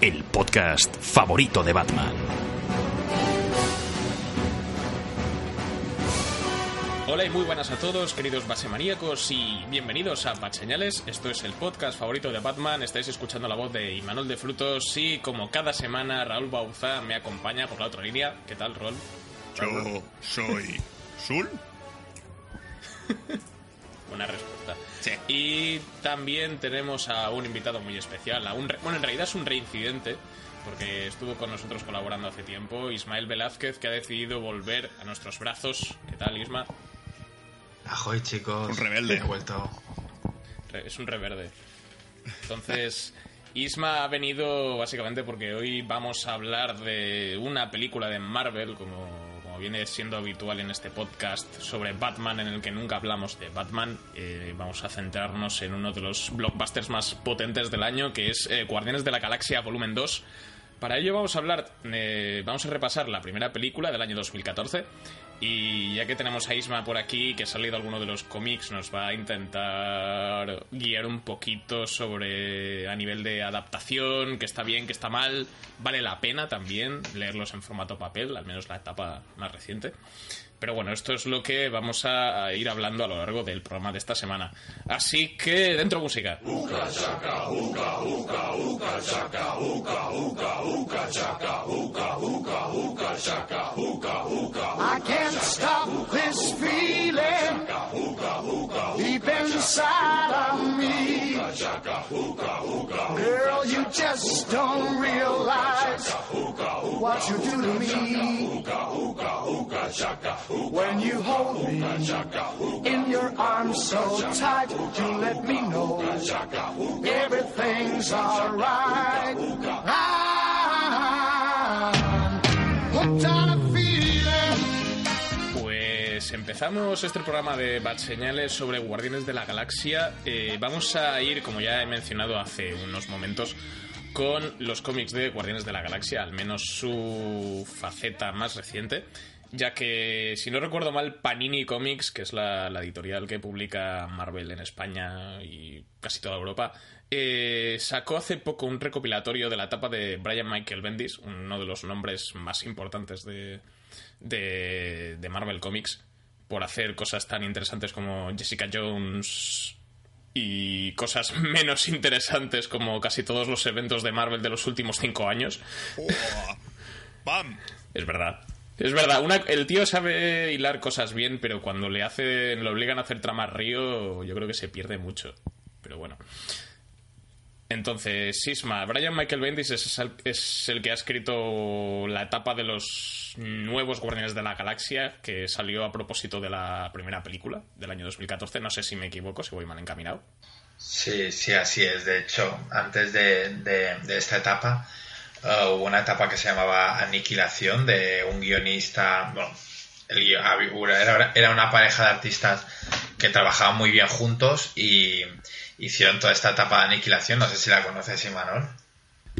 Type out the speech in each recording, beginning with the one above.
el podcast favorito de Batman. Hola y muy buenas a todos, queridos basemaníacos, y bienvenidos a Bat Señales. Esto es el podcast favorito de Batman. Estáis escuchando la voz de Imanol de Frutos y, como cada semana, Raúl Bauza me acompaña por la otra línea. ¿Qué tal, Rol? Yo soy Sul. Buena respuesta. Y también tenemos a un invitado muy especial, a un re- bueno, en realidad es un reincidente, porque estuvo con nosotros colaborando hace tiempo, Ismael Velázquez, que ha decidido volver a nuestros brazos. ¿Qué tal, Isma? Ajoy, chicos. Un rebelde. He vuelto. Re- Es un reverde. Entonces, Isma ha venido básicamente porque hoy vamos a hablar de una película de Marvel, como, viene siendo habitual en este podcast sobre Batman, en el que nunca hablamos de Batman. Eh, vamos a centrarnos en uno de los blockbusters más potentes del año, que es eh, Guardianes de la Galaxia Volumen 2. Para ello vamos a hablar, eh, vamos a repasar la primera película del año 2014 y ya que tenemos a Isma por aquí, que ha salido alguno de los cómics, nos va a intentar guiar un poquito sobre a nivel de adaptación, que está bien, que está mal, vale la pena también leerlos en formato papel, al menos la etapa más reciente. Pero bueno, esto es lo que vamos a ir hablando a lo largo del programa de esta semana. Así que, dentro música. I can't stop this feeling deep inside of me. Girl, you just don't realize what you do to me. When you hold me in your arms so tight, you let me know everything's alright. Pues empezamos este programa de Bad Señales sobre Guardianes de la Galaxia. Eh, vamos a ir, como ya he mencionado hace unos momentos, con los cómics de Guardianes de la Galaxia, al menos su faceta más reciente, ya que, si no recuerdo mal, Panini Comics, que es la, la editorial que publica Marvel en España y casi toda Europa, eh, sacó hace poco un recopilatorio de la etapa de Brian Michael Bendis, uno de los nombres más importantes de, de, de Marvel Comics, por hacer cosas tan interesantes como Jessica Jones y cosas menos interesantes como casi todos los eventos de Marvel de los últimos cinco años. ¡Oh! ¡Bam! Es verdad. Es verdad, una- el tío sabe hilar cosas bien, pero cuando le hacen, lo obligan a hacer tramas río, yo creo que se pierde mucho. Pero bueno. Entonces, Sisma, Brian Michael Bendis es el, que ha escrito la etapa de los nuevos Guardianes de la Galaxia, que salió a propósito de la primera película del año 2014. No sé si me equivoco, si voy mal encaminado. Sí, sí, así es. De hecho, antes de esta etapa, eh, hubo una etapa que se llamaba Aniquilación de un guionista. Bueno, el había- era, era una pareja de artistas que trabajaban muy bien juntos y hicieron toda esta etapa de Aniquilación. No sé si la conoces, Imanol.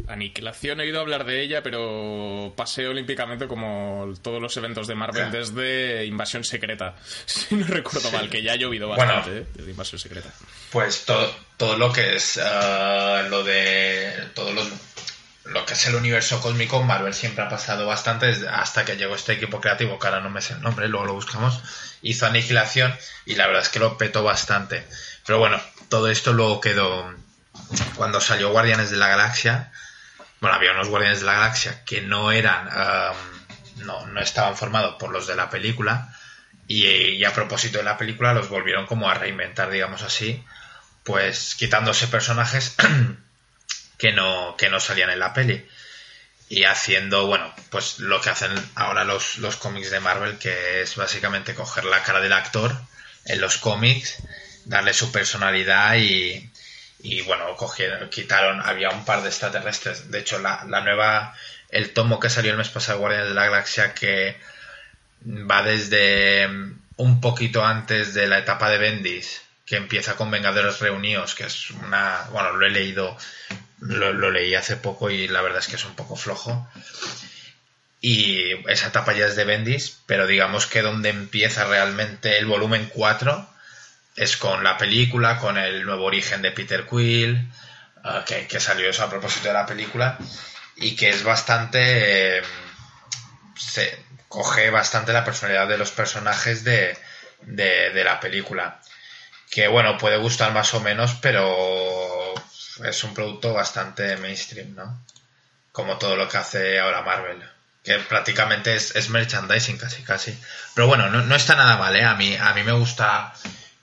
Aniquilación, he oído hablar de ella, pero pasé olímpicamente como todos los eventos de Marvel desde Invasión Secreta. Si no recuerdo Sí. mal, que ya ha llovido Bueno. bastante, ¿eh? desde Invasión Secreta. Pues todo, todo lo que es eh, lo de todos los lo que es el universo cósmico, Marvel siempre ha pasado bastante hasta que llegó este equipo creativo, que ahora no me sé el nombre, luego lo buscamos, hizo Aniquilación y la verdad es que lo petó bastante. Pero bueno, todo esto luego quedó cuando salió Guardianes de la Galaxia. Bueno, había unos Guardianes de la Galaxia que no eran, um, no, no estaban formados por los de la película y, y a propósito de la película los volvieron como a reinventar, digamos así, pues quitándose personajes que no, que no salían en la peli. Y haciendo, bueno, pues lo que hacen ahora los, los cómics de Marvel, que es básicamente coger la cara del actor en los cómics, darle su personalidad y, y bueno, cogieron, quitaron, había un par de extraterrestres. De hecho, la, la nueva, el tomo que salió el mes pasado, Guardianes de la Galaxia, que va desde mm, un poquito antes de la etapa de Bendis, que empieza con Vengadores Reunidos, que es una, bueno, lo he leído, lo, leí hace poco y la verdad es que es un poco flojo. Y esa etapa ya es de Bendis, pero digamos que donde empieza realmente el volumen 4 es con la película, con el nuevo origen de Peter Quill, eh, que, que salió eso a propósito de la película, y que es bastante... eh, se coge bastante la personalidad de los personajes de, de la película. Que bueno, puede gustar más o menos, pero es un producto bastante mainstream, ¿no? Como todo lo que hace ahora Marvel. Que prácticamente es, merchandising casi, casi. Pero bueno, no, está nada mal, ¿eh? A mí, a mí me gusta,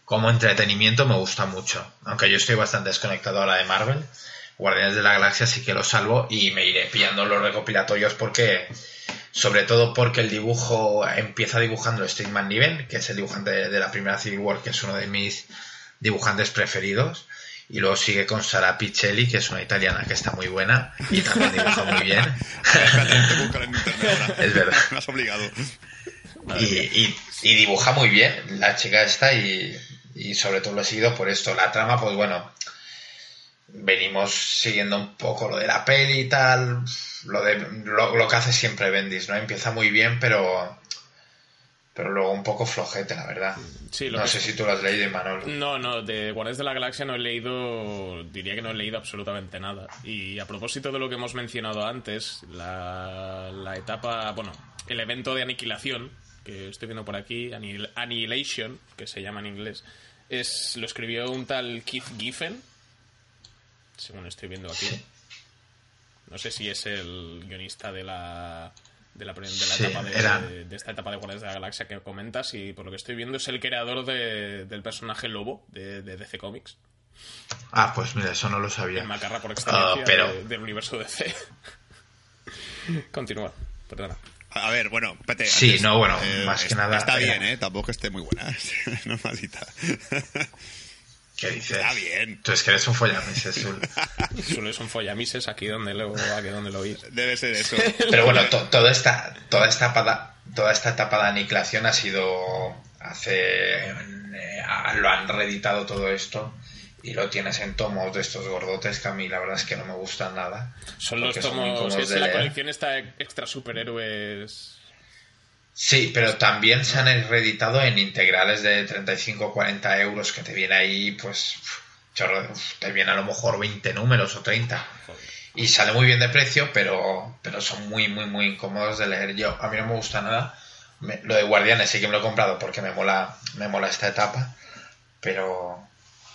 como entretenimiento, me gusta mucho. Aunque yo estoy bastante desconectado ahora de Marvel. Guardianes de la Galaxia sí que lo salvo y me iré pillando los recopilatorios porque sobre todo porque el dibujo empieza dibujando Steve McNiven, que es el dibujante de la primera Civil War, que es uno de mis dibujantes preferidos, y luego sigue con Sara Pichelli, que es una italiana que está muy buena y también dibuja muy bien. Es verdad. Me has obligado. y, y- y dibuja muy bien la chica esta y, y sobre todo lo he seguido por esto. La trama, pues bueno, venimos siguiendo un poco lo de la peli y tal, lo, de, lo, lo que hace siempre Bendis, ¿no? Empieza muy bien, pero pero luego un poco flojete, la verdad. Sí, lo no que- sé si tú lo has leído, Imanol. No, no, de Guardianes de la Galaxia no he leído, diría que no he leído absolutamente nada. Y a propósito de lo que hemos mencionado antes, la, la etapa, bueno, el evento de aniquilación, que estoy viendo por aquí, Annihil- Annihilation, que se llama en inglés, es lo escribió un tal Keith Giffen, según estoy viendo aquí. No sé si es el guionista de la de la, de la Sí, etapa de, era. de- de esta etapa de Guardianes de la Galaxia que comentas y por lo que estoy viendo es el creador de- del personaje Lobo de, de DC Comics. Ah, pues mira, eso no lo sabía. El macarra por excelencia Ah, pero- de- del universo DC. Continúa, perdona. A ver, bueno, espérate. Sí, no, bueno, más que es- nada Está era- bien, ¿eh? Tampoco esté muy buena. no malita. ¿Qué dices? Está bien. Tú es que eres un follamises, Sul. Solo es un follamises aquí donde lo, aquí donde lo oís. Debe ser eso. Pero bueno, to- toda esta toda esta etapa toda esta etapa de aniquilación ha sido hace eh, lo han reeditado todo esto y lo tienes en tomos de estos gordotes que a mí la verdad es que no me gustan nada. Son los tomos. Es de la leer. colección esta extra superhéroes. Sí, pero también se han reeditado en integrales de 35 o 40 euros que te viene ahí, pues, chorro, te viene a lo mejor 20 números o 30. Y sale muy bien de precio, pero, pero son muy, muy, muy incómodos de leer. Yo, a mí no me gusta nada. Me- lo de Guardianes sí que me lo he comprado porque me mola, me mola esta etapa. Pero,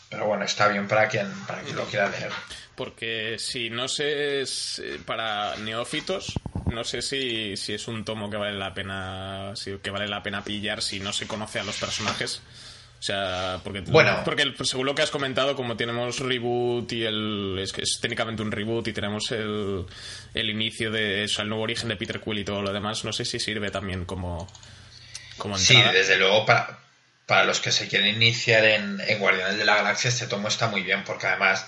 pero bueno, está bien para quien, para quien lo quiera leer. Porque si no sé, es, eh, para neófitos, no sé si, si es un tomo que vale la pena si, que vale la pena pillar si no se conoce a los personajes. O sea, porque, Bueno. porque el- según lo que has comentado, como tenemos reboot y el. Es que es técnicamente un reboot y tenemos el, el inicio de eso, el nuevo origen de Peter Quill y todo lo demás, no sé si sirve también como. como Sí, entrada. desde luego para, para los que se quieren iniciar en, en Guardianes de la Galaxia este tomo está muy bien porque además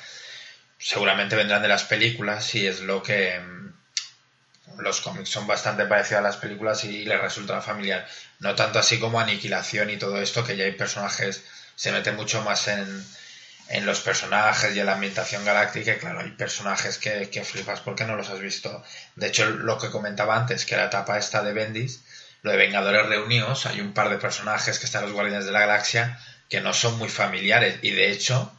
seguramente vendrán de las películas y es lo que mm, los cómics son bastante parecidos a las películas y les resulta familiar. No tanto así como Aniquilación y todo esto, que ya hay personajes, se mete mucho más en, en los personajes y en la ambientación galáctica y claro, hay personajes que, que flipas porque no los has visto. De hecho, lo que comentaba antes, que la etapa esta de Bendis, lo de Vengadores Reunidos, hay un par de personajes que están los Guardianes de la Galaxia que no son muy familiares y de hecho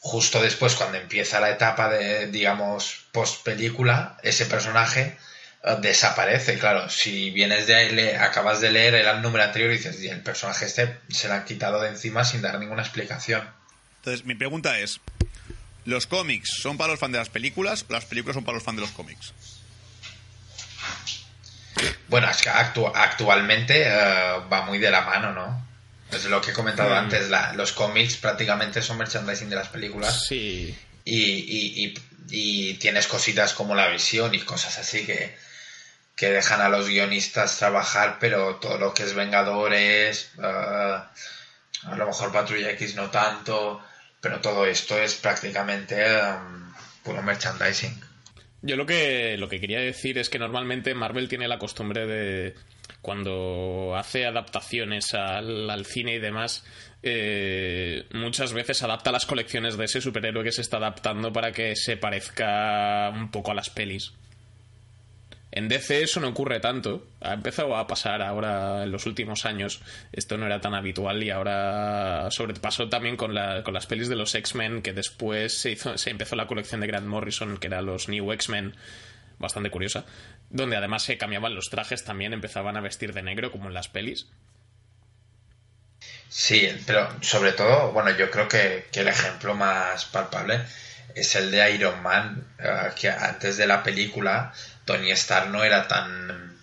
justo después, cuando empieza la etapa de, digamos, post película, ese personaje eh, desaparece. Claro, si vienes de ahí, le, acabas de leer el número anterior y dices, y el personaje este se lo han quitado de encima sin dar ninguna explicación. Entonces, mi pregunta es: ¿los cómics son para los fans de las películas o las películas son para los fans de los cómics? Bueno, es que actu- actualmente eh, va muy de la mano, ¿no? Es lo que he comentado antes, la- los cómics prácticamente son merchandising de las películas Sí. y, y- y- y tienes cositas como la visión y cosas así que, que dejan a los guionistas trabajar, pero todo lo que es Vengadores, eh, a lo mejor Patrulla X no tanto, pero todo esto es prácticamente eh, puro merchandising. Yo lo que, lo que quería decir es que normalmente Marvel tiene la costumbre de, cuando hace adaptaciones al, al cine y demás, eh, muchas veces adapta las colecciones de ese superhéroe que se está adaptando para que se parezca un poco a las pelis. En DC eso no ocurre tanto. Ha empezado a pasar ahora en los últimos años. Esto no era tan habitual y ahora sobrepasó también con, la- con las pelis de los X-Men, que después se, hizo, se empezó la colección de Grant Morrison, que era los New X-Men, bastante curiosa, donde además se cambiaban los trajes, también empezaban a vestir de negro como en las pelis. Sí, pero sobre todo, bueno, yo creo que, que el ejemplo más palpable es el de Iron Man, eh, que antes de la película Tony Stark no era tan,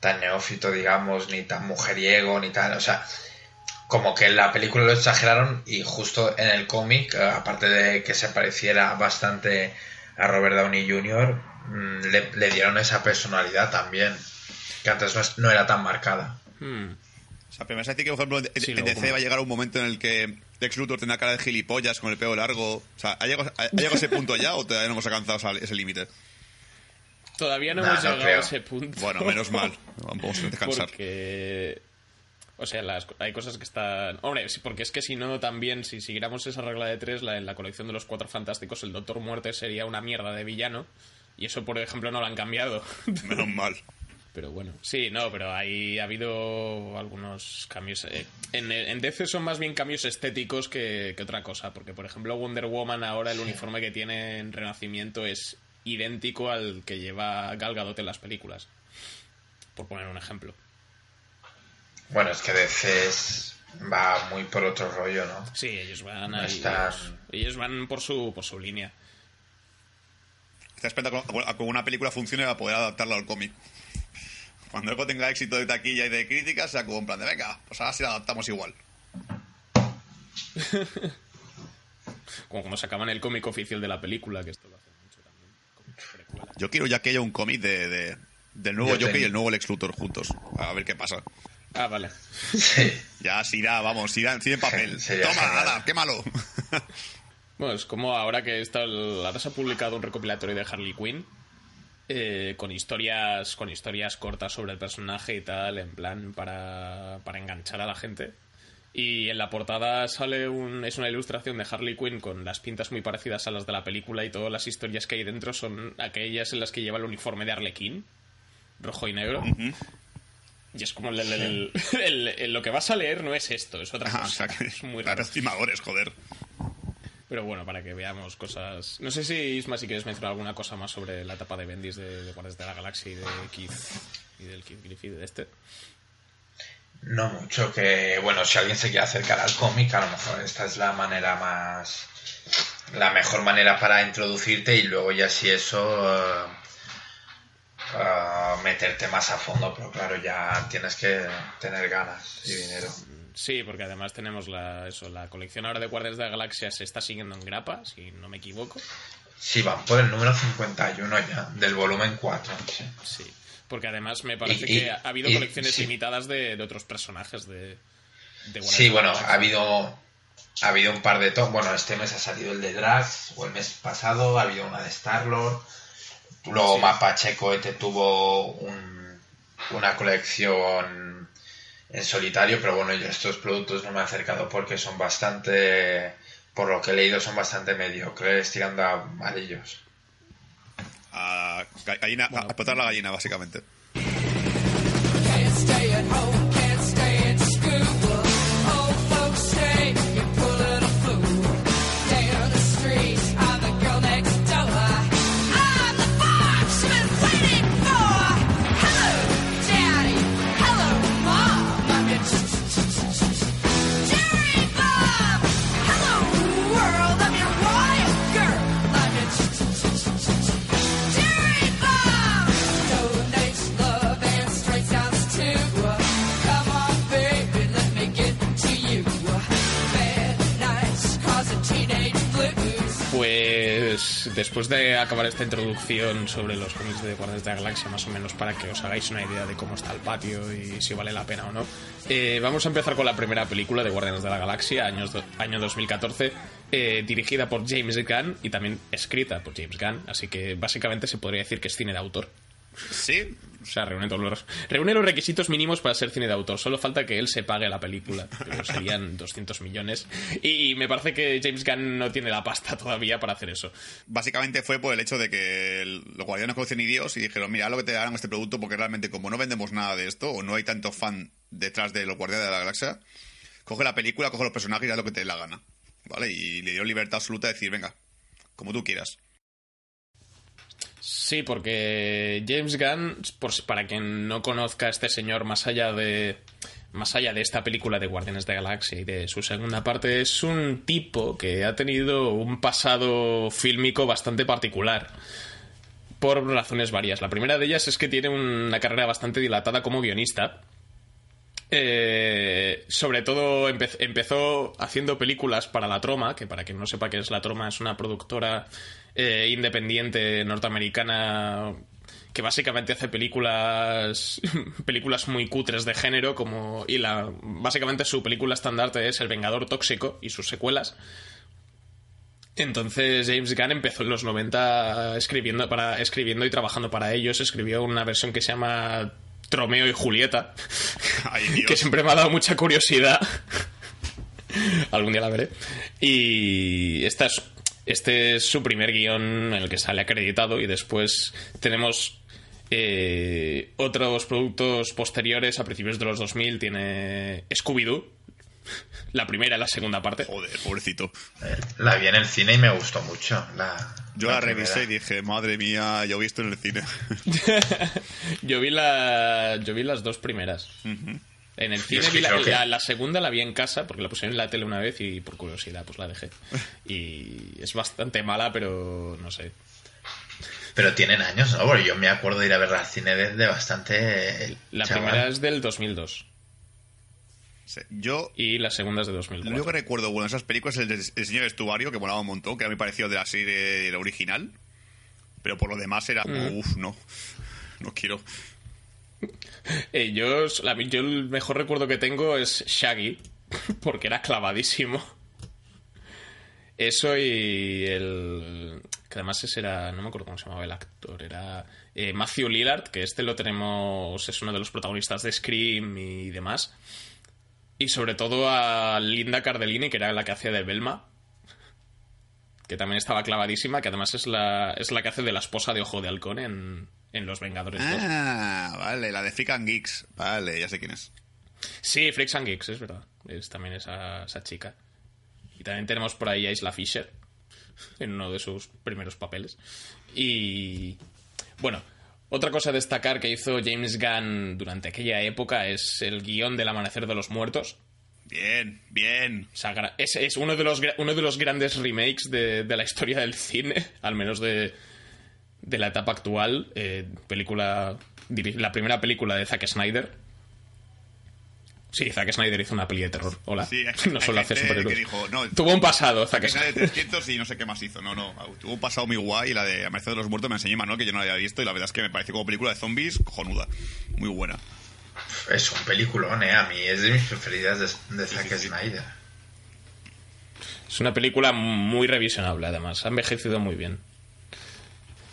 tan neófito, digamos, ni tan mujeriego, ni tal, o sea, como que en la película lo exageraron y justo en el cómic, eh, aparte de que se pareciera bastante a Robert Downey Jr., le, le dieron esa personalidad también, que antes no, es- no era tan marcada. Hmm. O sea, pero me vas a decir que, por ejemplo, en Sí, en DC como- va a llegar un momento en el que Lex Luthor tendrá cara de gilipollas con el pelo largo. O sea, ¿ha llegado, ha- ha llegado ese punto ya o todavía no hemos alcanzado ese límite? Todavía no Nah, hemos no llegado creo. a ese punto. Bueno, menos mal. Vamos a descansar. Porque. O sea, las, hay cosas que están. Hombre, porque es que si no, también, si siguiéramos esa regla de tres, la, en la colección de los cuatro fantásticos, el Doctor Muerte sería una mierda de villano. Y eso, por ejemplo, no lo han cambiado. Menos mal. pero bueno, sí, no, pero ahí ha habido algunos cambios. eh, en, en DC son más bien cambios estéticos que, que otra cosa. Porque, por ejemplo, Wonder Woman ahora el uniforme que tiene en Renacimiento es idéntico al que lleva Gal Gadot en las películas. Por poner un ejemplo. Bueno, es que DC es- va muy por otro rollo, ¿no? Sí, ellos van No ahí, están- ellos, ellos van por su por su línea. Estás esperando a que- una película funcione para poder adaptarla al cómic. Cuando algo tenga éxito de taquilla y de críticas, se en plan de, venga, pues ahora sí la adaptamos igual. Como cuando sacaban el cómic oficial de la película, que esto lo hacen mucho también. Yo quiero ya que haya un cómic de, de- del nuevo Yo Joker y el nuevo Lex Luthor juntos. A ver qué pasa. Ah, vale. Sí. Ya, si irá, vamos, si irá, si en papel. Sería Toma, genial. ala, quémalo. Bueno, es como ahora que está ahora se ha publicado un recopilatorio de Harley Quinn eh, con historias con historias cortas sobre el personaje y tal, en plan para, para enganchar a la gente. Y en la portada sale un, es una ilustración de Harley Quinn con las pintas muy parecidas a las de la película y todas las historias que hay dentro son aquellas en las que lleva el uniforme de Arlequín, rojo y negro. Y es como el- el- el- el- el- lo que vas a leer no es esto, es otra cosa. o sea que, es muy para raro. estimadores, joder. Pero bueno, para que veamos cosas. No sé si, Isma, si quieres mencionar alguna cosa más sobre la etapa de Bendis de, de Guardias de la Galaxia y de Keith. y del Keith Griffith de este. No mucho, que bueno, si alguien se quiere acercar al cómic, a lo mejor esta es la manera más. la mejor manera para introducirte y luego ya si eso. eh, eh, meterte más a fondo, pero claro, ya tienes que tener ganas y dinero. Sí, porque además tenemos la, eso, la colección ahora de Guardias de la Galaxia se está siguiendo en grapa, si no me equivoco. Sí, van por el número 51 ya, del volumen 4. sí. Sí. Porque además me parece Y- y- que ha habido y- colecciones sí. limitadas de, de otros personajes de, de Guardias Sí, bueno, ha habido ha habido un par de tomos. Bueno, este mes ha salido el de Drax, o el mes pasado ha habido una de Star-Lord. Luego Sí. Mapache Cohete tuvo un- una colección en solitario, pero bueno, yo a estos productos no me he acercado porque son bastante, por lo que he leído, son bastante mediocres, tirando a amarillos. A, ga- gallina, a explotar la gallina, básicamente. Después de acabar esta introducción sobre los cómics de Guardianes de la Galaxia, más o menos para que os hagáis una idea de cómo está el patio y si vale la pena o no, eh, vamos a empezar con la primera película de Guardianes de la Galaxia, años año 2014, eh, dirigida por James Gunn y también escrita por James Gunn, así que básicamente se podría decir que es cine de autor. Sí, O sea, reúne, todos los, reúne los requisitos mínimos para ser cine de autor. Solo falta que él se pague la película, pero serían 200 millones. Y, y me parece que James Gunn no tiene la pasta todavía para hacer eso. básicamente fue por el hecho de que el- los guardianes conocen Dios y dijeron, mira, lo que te darán este producto porque realmente como no vendemos nada de esto o no hay tanto fan detrás de los guardianes de la galaxia, coge la película, coge los personajes y haz lo que te dé la gana. ¿Vale? Y le dio libertad absoluta de decir, venga, como tú quieras. Sí, porque James Gunn, por, para quien no conozca a este señor más allá de más allá de esta película de Guardianes de la Galaxia y de su segunda parte, es un tipo que ha tenido un pasado fílmico bastante particular. Por razones varias. La primera de ellas es que tiene una carrera bastante dilatada como guionista. Eh, sobre todo empe- empezó haciendo películas para La Troma, que para quien no sepa qué es La Troma, es una productora eh, independiente norteamericana que básicamente hace películas películas muy cutres de género como y la básicamente su película estandarte es El Vengador Tóxico y sus secuelas. Entonces James Gunn empezó en los 90 escribiendo para escribiendo y trabajando para ellos, escribió una versión que se llama Tromeo y Julieta, Ay, Dios. que siempre me ha dado mucha curiosidad. Algún día la veré. Y esta es, este es su primer guion en el que sale acreditado y después tenemos eh, otros productos posteriores a principios de los 2000. Tiene Scooby-Doo, la primera y la segunda parte. Joder, pobrecito. Eh, La vi en el cine y me gustó mucho. La, Yo la, revisé y dije, madre mía, yo he visto en el cine. yo vi la yo vi las dos primeras. En el cine es que vi la, que- la- la segunda la vi en casa porque la pusieron en la tele una vez y por curiosidad pues la dejé. Y es bastante mala, pero no sé. Pero tienen años, ¿no? Porque yo me acuerdo de ir a ver al cine desde bastante. eh, La chaval. primera es del 2002 Sí, Yo, y la segunda es de lo único que 2004. recuerdo bueno de esas películas es el, el señor vestuario, que molaba un montón, que era muy parecido de la serie la original. Pero por lo demás era como, uff, no. No quiero. Yo, el mejor recuerdo que tengo es Shaggy, porque era clavadísimo. Eso y el... Que además ese era... No me acuerdo cómo se llamaba el actor. Era eh, Matthew Lillard, que este lo tenemos... Es uno de los protagonistas de Scream y demás. Y sobre todo a Linda Cardellini, que era la que hacía de Velma. Que también estaba clavadísima, que además es la, es la que hace de la esposa de Ojo de Halcón en, en Los Vengadores 2. Ah, vale, la de Freak and Geeks. Vale, ya sé quién es. Sí, Freaks and Geeks, es verdad. Es también esa, esa chica. Y también tenemos por ahí a Isla Fisher, en uno de sus primeros papeles. Y bueno, otra cosa a destacar que hizo James Gunn durante aquella época es el guion del Amanecer de los Muertos. Bien, bien. Es, es uno, de los, uno de los grandes remakes de, de la historia del cine, al menos de, de la etapa actual. Eh, película, la primera película de Zack Snyder. Sí, Zack Snyder hizo una peli de terror. Hola. Sí, hay- no solo hace superhéroes. dijo, no, Tuvo un pasado, Zack Esa de Snyder. 300 y no sé qué más hizo. No, no. Tuvo un pasado muy guay y la de Amanecer de los Muertos me enseñó Manuel que yo no la había visto y la verdad es que me pareció como película de zombies cojonuda. Muy buena. Es un peliculón, ¿eh? A mí es de mis preferidas de, de Zack Snyder. Es una película muy revisionable, además. Ha envejecido muy bien.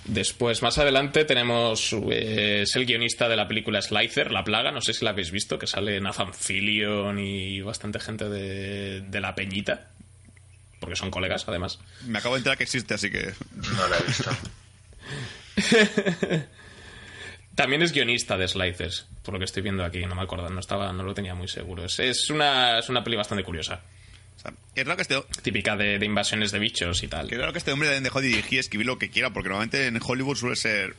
Después, más adelante, tenemos. eh, es el guionista de la película Slicer, La Plaga. No sé si la habéis visto, que sale Nathan Fillion y bastante gente de, de la Peñita. Porque son colegas, además. Me acabo de enterar que existe, así que. No la he visto. También es guionista de Slicers, por lo que estoy viendo aquí. No me acuerdo, no, estaba, no lo tenía muy seguro. Es, es una, es una peli bastante curiosa. O sea, es raro que este, Típica de, de invasiones de bichos y tal. que raro que este hombre dejado de dirigir y escribir lo que quiera, porque normalmente en Hollywood suele ser.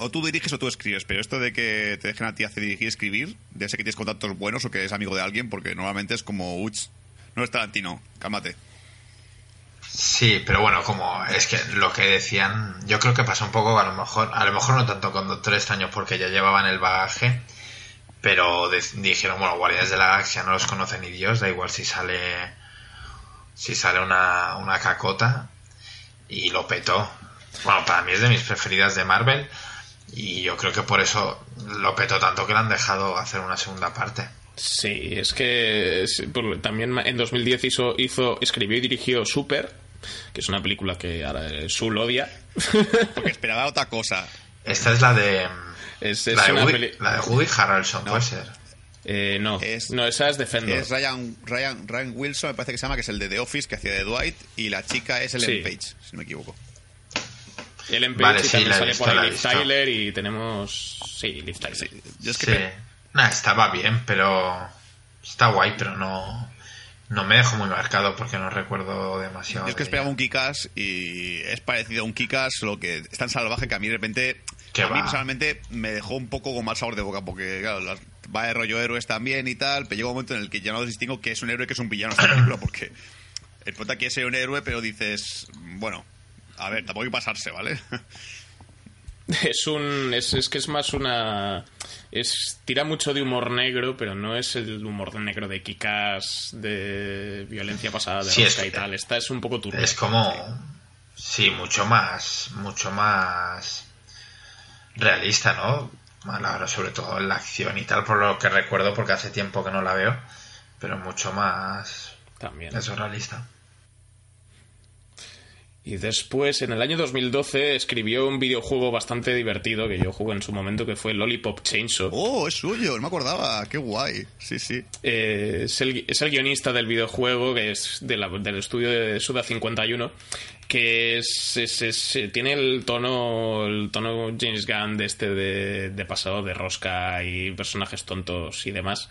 O tú diriges o tú escribes, pero esto de que te dejen a ti hacer dirigir y escribir, debe ser que tienes contactos buenos o que eres amigo de alguien, porque normalmente es como, uch, no es Tarantino, cálmate. Sí, pero bueno, como es que lo que decían, yo creo que pasó un poco, a lo mejor, a lo mejor no tanto con Doctor Extraño porque ya llevaban el bagaje, pero dijeron, bueno, Guardianes de la Galaxia no los conoce ni Dios, da igual si sale si sale una, una cacota. y lo petó. Bueno, para mí es de mis preferidas de Marvel y yo creo que por eso lo petó tanto que le han dejado hacer una segunda parte. Sí, es que también en 2010 hizo, hizo, escribió y dirigió Super, que es una película que ahora eh, Sul odia. Porque esperaba otra cosa. Esta es la de... Es, es la, de una Woody, peli- la de Woody Harrelson, puede ser. Eh, no, Es- no, esa es Defender. Es Ryan, Ryan, Ryan Wilson, me parece que se llama, que es el de The Office, que hacía de Dwight, y la chica es Ellen Sí. Page, si no me equivoco. El Page Vale, y sí, también sale visto, por ahí Liv. Tyler y tenemos... Sí, Liv Tyler. Yo es que Sí. pe- Nah, estaba bien, pero... Está guay, pero no... No me dejó muy marcado porque no recuerdo demasiado. yo es que esperaba un Kikas y es parecido a un Kikas, lo que es tan salvaje que a mí de repente. Que a mí va. personalmente me dejó un poco con mal sabor de boca, porque claro, las- va de rollo héroes también y tal, pero llega un momento en el que ya no distingo que es un héroe que es un villano esta película, porque el prota quiere ser un héroe, pero dices, bueno, a ver, tampoco hay que pasarse, ¿vale? Es un. Es, es que es más una. Es, tira mucho de humor negro, pero no es el humor negro de Kikas, de violencia pasada, de Sí, es- y tal. Esta es un poco turbia. Es como... Sí, mucho más... Mucho más... Realista, ¿no? A la hora, sobre todo en la acción y tal, por lo que recuerdo, porque hace tiempo que no la veo. Pero mucho más... También. Eso, realista. Y después, en el año 2012, escribió un videojuego bastante divertido que yo jugué en su momento, que fue Lollipop Chainsaw. oh, es suyo, no me acordaba, qué guay, sí, sí. Eh, es, el, es el guionista del videojuego, que es de la- del estudio de Suda 51, que es, es- es- eh, tiene el tono el tono James Gunn de este de, de pasado de rosca y personajes tontos y demás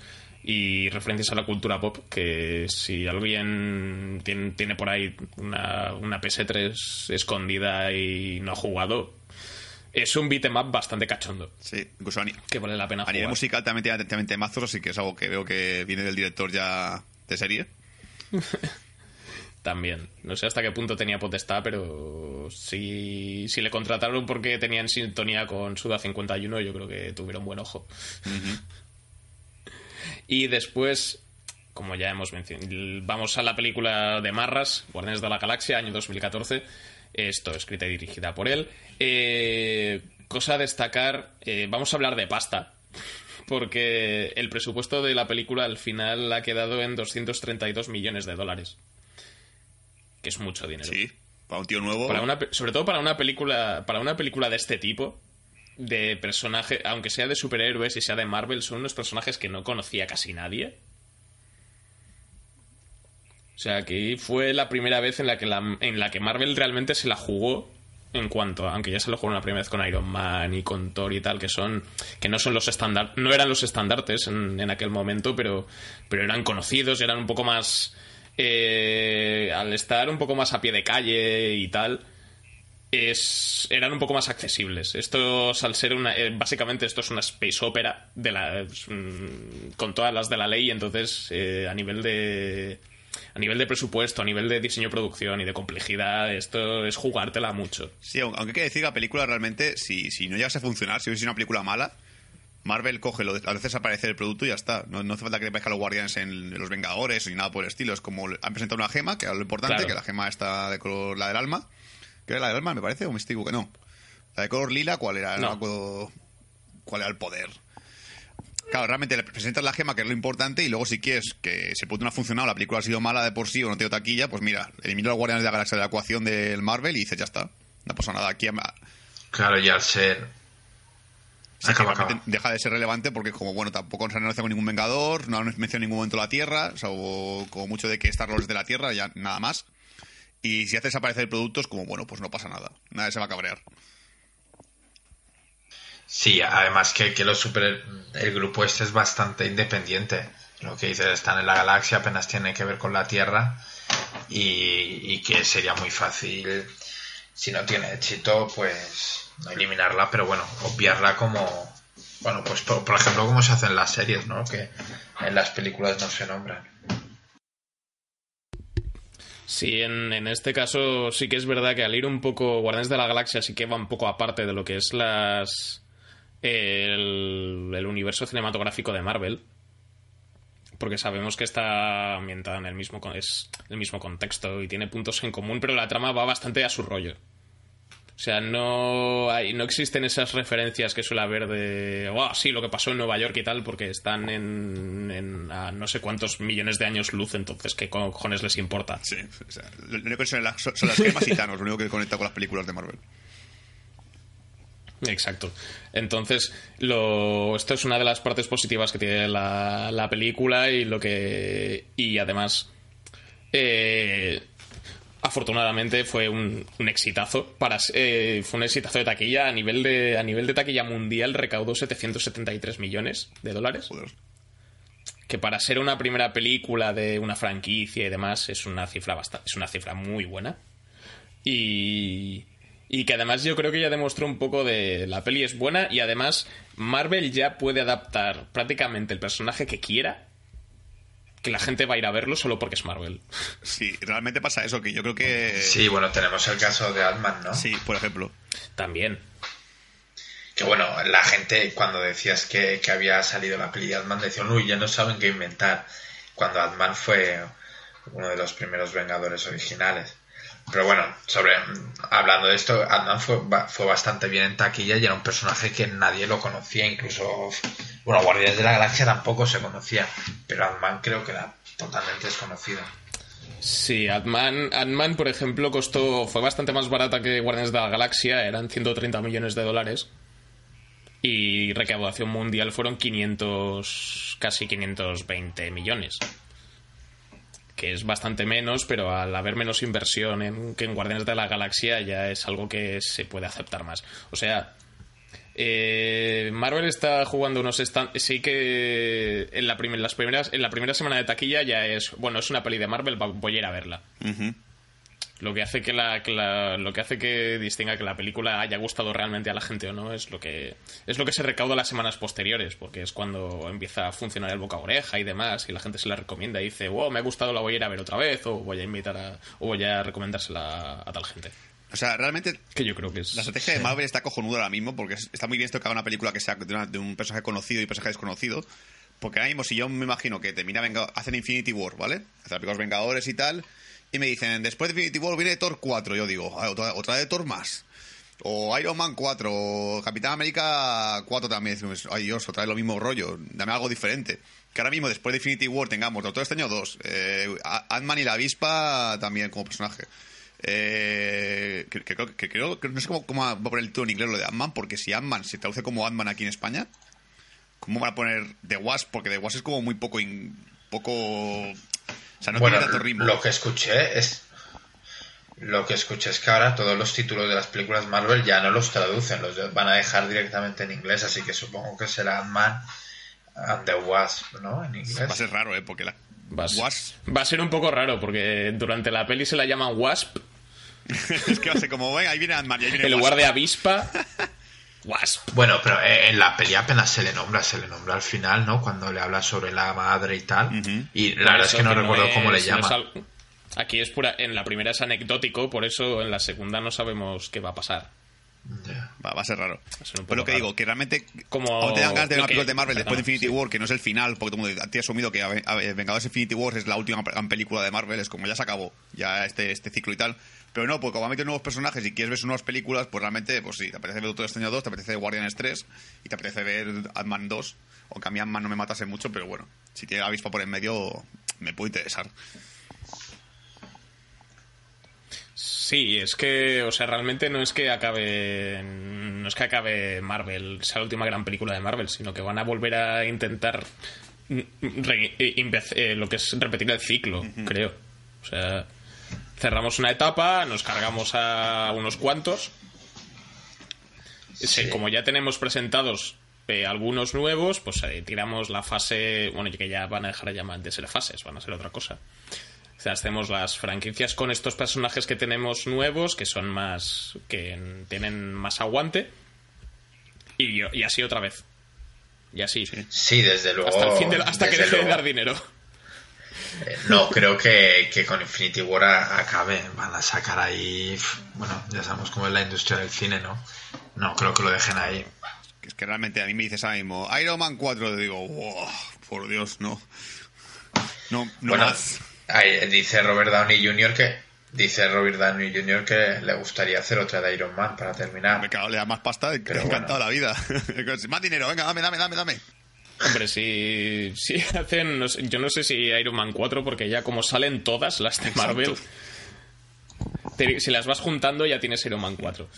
y referencias a la cultura pop que si alguien tiene, tiene por ahí una, una PS3 escondida y no ha jugado es un beat'em up bastante cachondo Sí, incluso que vale la pena a nivel jugar musical también tiene, también temazos, así que es algo que veo que viene del director ya de serie. También. No sé hasta qué punto tenía potestad, pero si, si le contrataron porque tenía en sintonía con Suda 51, yo creo que tuvieron buen ojo. Y después, como ya hemos mencionado, vamos a la película de Marras, Guardianes de la Galaxia, año 2014. Esto, escrita y dirigida por él. Eh, cosa a destacar, eh, vamos a hablar de pasta. Porque el presupuesto de la película al final ha quedado en 232 millones de dólares que es mucho dinero. Sí, para un tío nuevo. Para una pe- sobre todo para una película, para una película de este tipo, de personaje, aunque sea de superhéroes y sea de Marvel, son unos personajes que no conocía casi nadie. O sea, que fue la primera vez en la que en la que Marvel realmente se la jugó en cuanto, aunque ya se lo jugó la primera vez con Iron Man y con Thor y tal, que son, que no son los estándar, no eran los estandartes en, en aquel momento, pero, pero eran conocidos, eran un poco más, eh, al estar un poco más a pie de calle y tal, es, eran un poco más accesibles. Estos, al ser una. eh, básicamente, esto es una space opera de la, con todas las de la ley, entonces, eh, a nivel de. A nivel de presupuesto, a nivel de diseño, producción y de complejidad, esto es jugártela mucho. Sí, aunque hay que decir que la película realmente, si, si no llegase a funcionar, si hubiese sido una película mala, Marvel coge, lo, a veces aparece el producto y ya está. No, no hace falta que aparezcan los guardianes en Los Vengadores ni nada por el estilo. Es como han presentado una gema, que era lo importante, Claro. que la gema está de color, la del alma. ¿Qué era la del alma, me parece? ¿O me estoy que no? La de color lila, ¿cuál era? No. ¿Cuál era el poder? Claro, realmente le presentas la gema, que es lo importante, y luego si quieres que ese producto no ha funcionado, la película ha sido mala de por sí o no tiene taquilla, pues mira, elimina a los guardianes de la galaxia de la ecuación del Marvel y dices, ya está. No pasa nada. Aquí Claro, y al ser... Sí, que Acaba, acaba. deja de ser relevante porque como bueno tampoco se negociado con ningún vengador no han mencionado en ningún momento la Tierra o como mucho de que Star es de la Tierra ya nada más y si haces desaparecer productos como bueno pues no pasa nada nadie se va a cabrear Sí, además que, que los super... El grupo este es bastante independiente. Lo que dices, están en la galaxia, apenas tiene que ver con la Tierra. Y, y que sería muy fácil, si no tiene éxito, pues eliminarla, pero bueno, obviarla como... Bueno, pues por, por ejemplo, como se hace en las series, ¿no? Que en las películas no se nombran. Sí, en, en este caso sí que es verdad que al ir un poco Guardianes de la Galaxia sí que va un poco aparte de lo que es las el, el universo cinematográfico de Marvel. porque sabemos que está ambientada en el mismo es el mismo contexto y tiene puntos en común, pero la trama va bastante a su rollo. O sea, no hay, no existen esas referencias que suele haber de, wow, sí, lo que pasó en Nueva York y tal, porque están en, en a no sé cuántos millones de años luz, entonces qué cojones les importa. Sí, o sea, lo único que son, las- son las gemas y Thanos, lo único que conecta con las películas de Marvel. Exacto. Entonces, lo, esto es una de las partes positivas que tiene la, la película y lo que. Y además. eh, afortunadamente fue un, un exitazo. Para, eh, fue un exitazo de taquilla. A nivel de, a nivel de taquilla mundial recaudó 773 millones de dólares. Joder. Que para ser una primera película de una franquicia y demás es una cifra bastante, es una cifra muy buena. Y, y que además yo creo que ya demostró un poco de la peli es buena y además Marvel ya puede adaptar prácticamente el personaje que quiera que la gente va a ir a verlo solo porque es Marvel. Sí, realmente pasa eso, que yo creo que... Sí, bueno, tenemos el caso de Ant-Man, ¿no? Sí, por ejemplo. También. Que bueno, la gente cuando decías que, que había salido la peli de Ant-Man decía, uy, ya no saben qué inventar. Cuando Ant-Man fue uno de los primeros Vengadores originales. Pero bueno, sobre hablando de esto, Ant-Man fue, fue bastante bien en taquilla y era un personaje que nadie lo conocía, incluso, bueno, Guardianes de la Galaxia tampoco se conocía, pero Ant-Man creo que era totalmente desconocido. Sí, Ant-Man, por ejemplo, costó, fue bastante más barata que Guardianes de la Galaxia, eran 130 millones de dólares. Y recaudación mundial fueron 500, casi 520 millones. Que es bastante menos, pero al haber menos inversión en, que en Guardianes de la Galaxia ya es algo que se puede aceptar más. O sea, eh, Marvel está jugando unos estan- sí que en la las primeras en la primera semana de taquilla ya es bueno es una peli de Marvel voy a ir a verla. Lo que hace que la, que la- lo que hace que distinga que la película haya gustado realmente a la gente o no es lo que es lo que se recauda las semanas posteriores porque es cuando empieza a funcionar el boca a oreja y demás y la gente se la recomienda y dice wow me ha gustado la voy a ir a ver otra vez o voy a invitar a o voy a recomendársela a tal gente O sea, realmente que yo creo que es la estrategia de Marvel está cojonuda ahora mismo porque es- está muy bien esto que haga una película que sea de, una- de un personaje conocido y personaje desconocido. Porque ahora mismo, si yo me imagino que termina Venga- hacen Infinity War, ¿vale? Hacen películas Vengadores y tal. Y me dicen, después de Infinity War viene Thor 4. Yo digo, "Ah, otra, otra de Thor más. O Iron Man 4, o Capitán América 4 también. Ay Dios, otra vez lo mismo rollo. Dame algo diferente. Que ahora mismo, después de Infinity War, tengamos Doctor Extraño 2. Eh, Ant-Man y la avispa también como personaje. Eh, que, que creo que creo que no sé cómo, cómo va a poner el título en inglés lo de Ant-Man, porque si Ant-Man se traduce como Ant-Man aquí en España, ¿cómo van a poner The Wasp? Porque The Wasp es como muy poco. in- poco o sea, no bueno, tiene tanto ritmo. lo que escuché es... Lo que escuché es que ahora todos los títulos de las películas Marvel ya no los traducen, los van a dejar directamente en inglés, así que supongo que será Ant-Man and the Wasp, ¿no? En inglés. Va a ser raro, ¿eh? Porque la. Va a, ser, Wasp. va a ser un poco raro porque durante la peli se la llaman Wasp es que va a ser como, venga, ahí viene Ant-Man y ahí viene en lugar de avispa. Wasp. Bueno, pero en la peli apenas se le nombra, se le nombra al final, ¿no? Cuando le habla sobre la madre y tal. Y la verdad es que no recuerdo cómo le no llama. es al- Aquí es pura. En la primera es anecdótico, por eso en la segunda no sabemos qué va a pasar. Va, va a ser raro. a Pues lo que digo, que realmente Como aún te dan ganas de ver una película de Marvel después de Infinity sí. War, que no es el final, porque todo el mundo ha asumido que Vengadores Infinity War es la última gran película de Marvel, es como ya se acabó, ya este, este ciclo y tal. Pero no, porque como ha metido nuevos personajes y quieres ver sus nuevas películas, pues realmente, pues sí, te apetece ver Doctor Extraño 2, te apetece ver Guardianes 3 y te apetece ver Ant-Man 2. Aunque a mí Ant-Man no me matase mucho, pero bueno, si tiene la avispa por en medio, me puede interesar. Sí, es que, o sea, realmente no es que acabe, no es que acabe Marvel, sea la última gran película de Marvel, sino que van a volver a intentar re- eh, eh, lo que es repetir el ciclo, creo. O sea, cerramos una etapa, nos cargamos a unos cuantos. Sí, como ya tenemos presentados eh, algunos nuevos, pues eh, tiramos la fase, bueno, que ya van a dejar ya de ser fases, van a ser otra cosa. O sea, hacemos las franquicias con estos personajes que tenemos nuevos, que son más. que tienen más aguante. Y, y así otra vez. Y así. Sí, desde luego. Hasta, el fin de- hasta que deje de dar dinero. Eh, No, creo que, que con Infinity War acabe. Van a sacar ahí. Bueno, ya sabemos cómo es la industria del cine, ¿no? No, creo que lo dejen ahí. Es que realmente a mí me dices ahora mismo, Iron Man 4, y digo, wow, por Dios, no. No, no bueno, más. Ahí dice Robert Downey Jr. que dice Robert Downey Jr. que le gustaría hacer otra de Iron Man para terminar. Me cago, le da más pasta y Pero le ha encantado bueno. la vida. más dinero, venga, dame, dame, dame, dame. Hombre, si, si hacen. no sé- yo no sé si Iron Man 4, porque ya como salen todas las de Marvel. te- si las vas juntando, ya tienes Iron Man 4.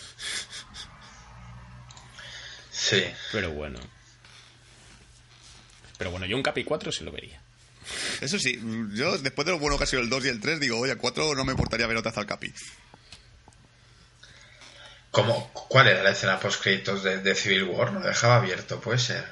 Sí. Pero bueno. Pero bueno, yo un Capi 4 sí lo vería. Eso sí, yo después de lo bueno que ha sido el 2 y el 3, digo, oye, a 4 no me importaría ver otra vez al Capi. ¿Cómo, ¿Cuál era la escena post créditos de, de Civil War? ¿No dejaba abierto? Puede ser.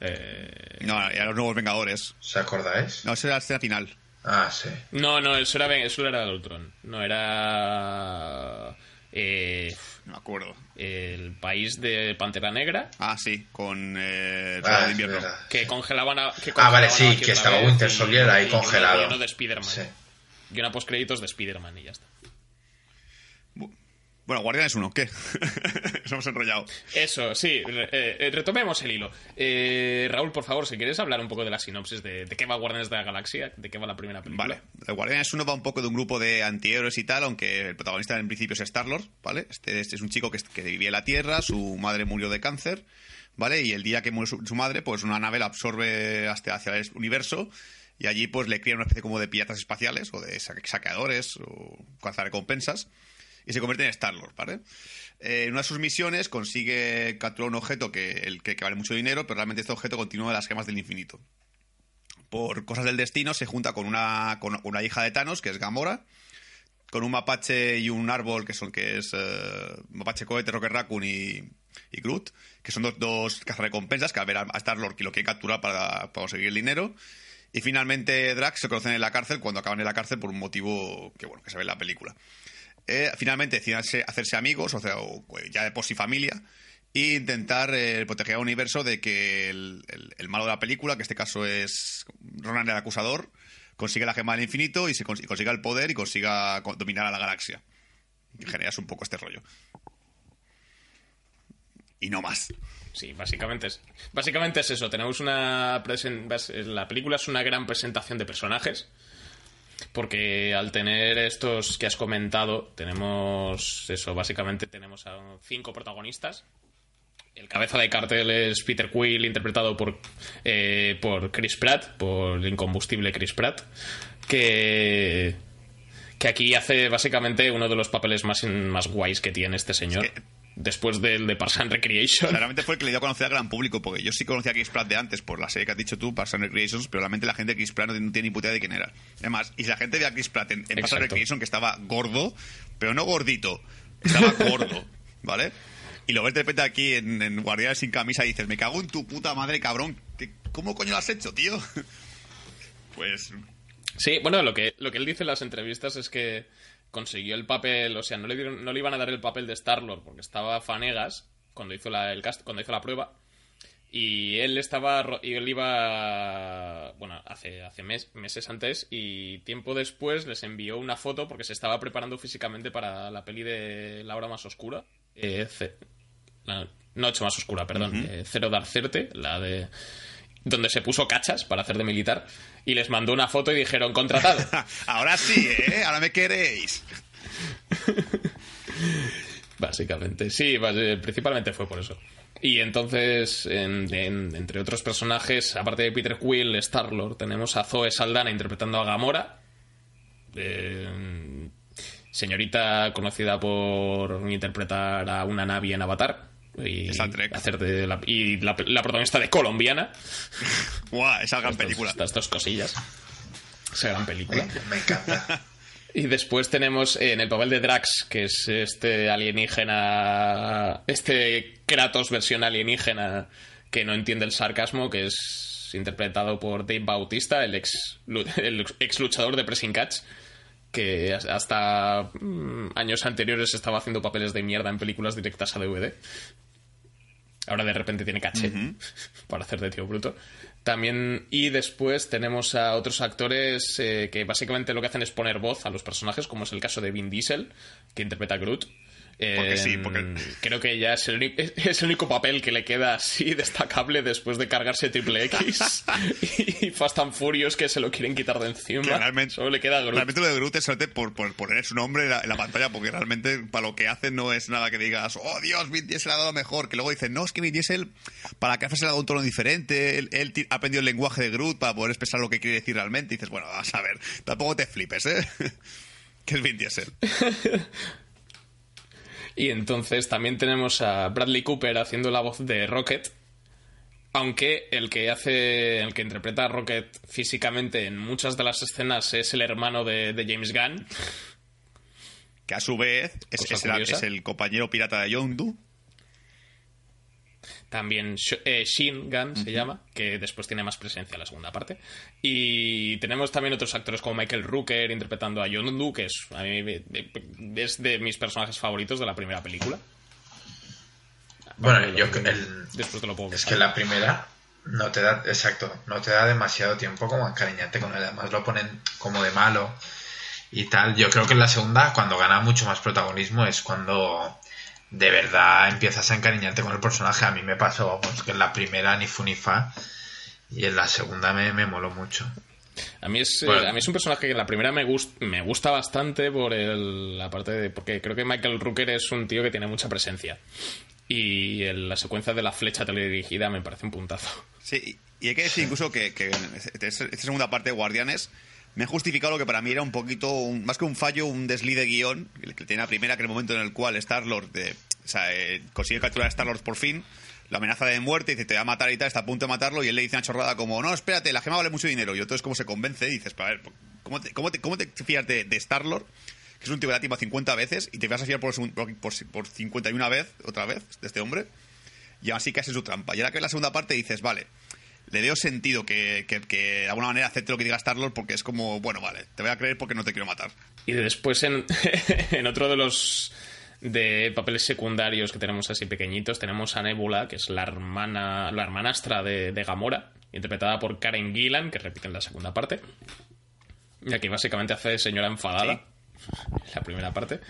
Eh, No, y a los nuevos Vengadores. ¿Os acordáis? No, esa era la escena final. Ah, sí. no, no, eso era, eso era el Ultron. No era. Eh, No me acuerdo. el país de Pantera Negra. Ah, sí, con eh, Ah, de invierno. Que congelaban a. que Ah, vale, congelaban a sí, que estaba Winter y- Soldier ahí y congelado. Y uno de Spider-Man. Sí. Y una postcréditos de Spider-Man y ya está. Bu- Bueno, Guardianes 1, ¿qué? Nos hemos enrollado. Eso, sí, re- eh, retomemos el hilo. Eh, Raúl, por favor, si quieres hablar un poco de la sinopsis de, de qué va Guardianes de la Galaxia, de qué va la primera película. Vale. El Guardianes 1 va un poco de un grupo de antihéroes y tal, aunque el protagonista en principio es Star-Lord, ¿vale? Este, este es un chico que, que vivía en la Tierra, su madre murió de cáncer, ¿vale? Y el día que murió su, su madre, pues una nave la absorbe hasta hacia el universo y allí pues le crían una especie como de piratas espaciales o de sa- saqueadores o cazarrecompensas y se convierte en Star-Lord, ¿vale? Eh, en una de sus misiones consigue capturar un objeto que, el, que, vale mucho dinero, pero realmente este objeto continúa las gemas del infinito por cosas del destino, se junta con una, con una hija de Thanos, que es Gamora, con un mapache y un árbol, que son que es eh, mapache cohete, Rocket Raccoon y, y Groot, que son dos, dos cazarrecompensas que al ver a a Star-Lord que lo quiere capturar para, para conseguir el dinero. Y finalmente Drax se conocen en la cárcel cuando acaban en la cárcel por un motivo que, bueno, que se ve en la película. Eh, finalmente hacerse, amigos, o sea, o, pues, ya de por sí familia, e intentar eh, proteger al universo de que el, malo de la película, que en este caso es Ronan el acusador, consiga la gema del infinito y, se consiga el poder y consiga co- dominar a la galaxia. Y generas un poco este rollo. Y no más. Sí, básicamente es, básicamente es eso. Tenemos una la película es una gran presentación de personajes. Porque al tener estos que has comentado, tenemos eso, básicamente tenemos a cinco protagonistas. El cabeza de cartel es Peter Quill, interpretado por, eh, por Chris Pratt, por el incombustible Chris Pratt, que, que aquí hace básicamente uno de los papeles más, más guays que tiene este señor. Después del de Parks and Recreation. Realmente fue el que le dio a conocer al gran público, porque yo sí conocía a Chris Pratt de antes por la serie que has dicho tú, Parks and Recreations, pero realmente la gente de Chris Pratt no tiene, ni puta idea de quién era. Además, y si la gente ve a Chris Pratt en, en Parks and Exacto. Recreation, que estaba gordo, pero no gordito, estaba gordo, ¿vale? Y lo ves de repente aquí en, en Guardianes sin camisa y dices, me cago en tu puta madre, cabrón, ¿qué- ¿cómo coño lo has hecho, tío? Pues Sí, bueno, lo que, lo que él dice en las entrevistas es que consiguió el papel, o sea, no le, dieron, no le iban a dar el papel de Star-Lord porque estaba Fanegas cuando hizo la, el cast, cuando hizo la prueba y él estaba, y él iba, bueno, hace, hace mes- meses antes y tiempo después les envió una foto porque se estaba preparando físicamente para la peli de La Hora Más Oscura, eh, la Noche Más Oscura, perdón, eh, Cero Dark Thirty, la de donde se puso cachas para hacer de militar y les mandó una foto y dijeron contratado. ahora sí, ¿eh? Ahora me queréis. Básicamente, sí, eh, principalmente fue por eso. Y entonces, en- en- entre otros personajes, aparte de Peter Quill, Star-Lord, tenemos a Zoe Saldana interpretando a Gamora. eh, señorita conocida por interpretar a una Navi en Avatar. Y Star Trek. hacer de la, y la, la protagonista de Colombiana. Guau, esa gran Estas- película. Estas dos cosillas. Esa gran película. Me encanta. Y después tenemos eh, en el papel de Drax, que es este alienígena, este Kratos versión alienígena que no entiende el sarcasmo, que es interpretado por Dave Bautista, el ex, el ex luchador de Pressing Catch, que has- hasta mm, años anteriores estaba haciendo papeles de mierda en películas directas a DVD. Ahora de repente tiene caché para hacer de tío bruto. También, y después tenemos a otros actores eh, que básicamente lo que hacen es poner voz a los personajes, como es el caso de Vin Diesel, que interpreta a Groot. Porque sí, En- porque- Creo que ya es el, uni- es el único papel que le queda así destacable después de cargarse Triple X y Fast and Furious que se lo quieren quitar de encima. Que realmente, Solo le queda Groot. realmente lo de Groot es solamente por, por poner su nombre en la, en la pantalla, porque realmente para lo que hace no es nada que digas, oh Dios, Vin Diesel ha dado lo mejor. Que luego dicen, no, es que Vin Diesel, para que se le ha dado un tono diferente, él, él ha aprendido el lenguaje de Groot para poder expresar lo que quiere decir realmente. Y dices, bueno, vas a ver, tampoco te flipes, ¿eh? que es Vin Diesel. Y entonces también tenemos a Bradley Cooper haciendo la voz de Rocket. Aunque el que hace. el que interpreta a Rocket físicamente en muchas de las escenas es el hermano de, de James Gunn. Que a su vez es, Cosa es el, curiosa. es el compañero pirata de Yondu. También eh, Shin Gunn se llama, que después tiene más presencia en la segunda parte. Y tenemos también otros actores como Michael Rooker interpretando a Yondu, que es, a mí es de mis personajes favoritos de la primera película. Bueno, yo que el, Después te lo puedo Es que la primera no te da, exacto, no te da demasiado tiempo como encariñarte con él. Además lo ponen como de malo y tal. Yo creo que en la segunda, cuando gana mucho más protagonismo, es cuando de verdad empiezas a encariñarte con el personaje. A mí me pasó, vamos, que en la primera ni fu ni fa y en la segunda me, me moló mucho. A mí es, eh, a mí es un personaje que en la primera me, gust- me gusta bastante por el, la parte de. Porque creo que Michael Rooker es un tío que tiene mucha presencia. Y el- la secuencia de la flecha teledirigida me parece un puntazo. Sí, y hay que decir incluso que, que esta segunda parte de Guardianes me ha justificado lo que para mí era un poquito, más que un fallo, un desliz de guion, que tiene la primera, que el momento en el cual Star-Lord de- o sea, eh, consigue capturar a Star-Lord por fin, la amenaza de muerte, dice, te va a matar y tal, está a punto de matarlo, y él le dice una chorrada como, no, espérate, la gema vale mucho dinero, y entonces como se convence, y dices, pero a ver, ¿cómo te, cómo cómo fías de, Star-Lord? Que es un tío que da tiempo a 50 veces, y te vas a fiar por, por, por, por 51 vez, otra vez, de este hombre, y así que hace su trampa. Y ahora que en la segunda parte dices, vale, le dio sentido que, que, que de alguna manera acepte lo que diga Star-Lord porque es como, bueno, vale, te voy a creer porque no te quiero matar. Y después en, en otro de los de papeles secundarios que tenemos así pequeñitos, tenemos a Nebula, que es la hermana, la hermanastra de, de Gamora, interpretada por Karen Gillan, que repite en la segunda parte. Y aquí básicamente hace señora enfadada. en La primera parte.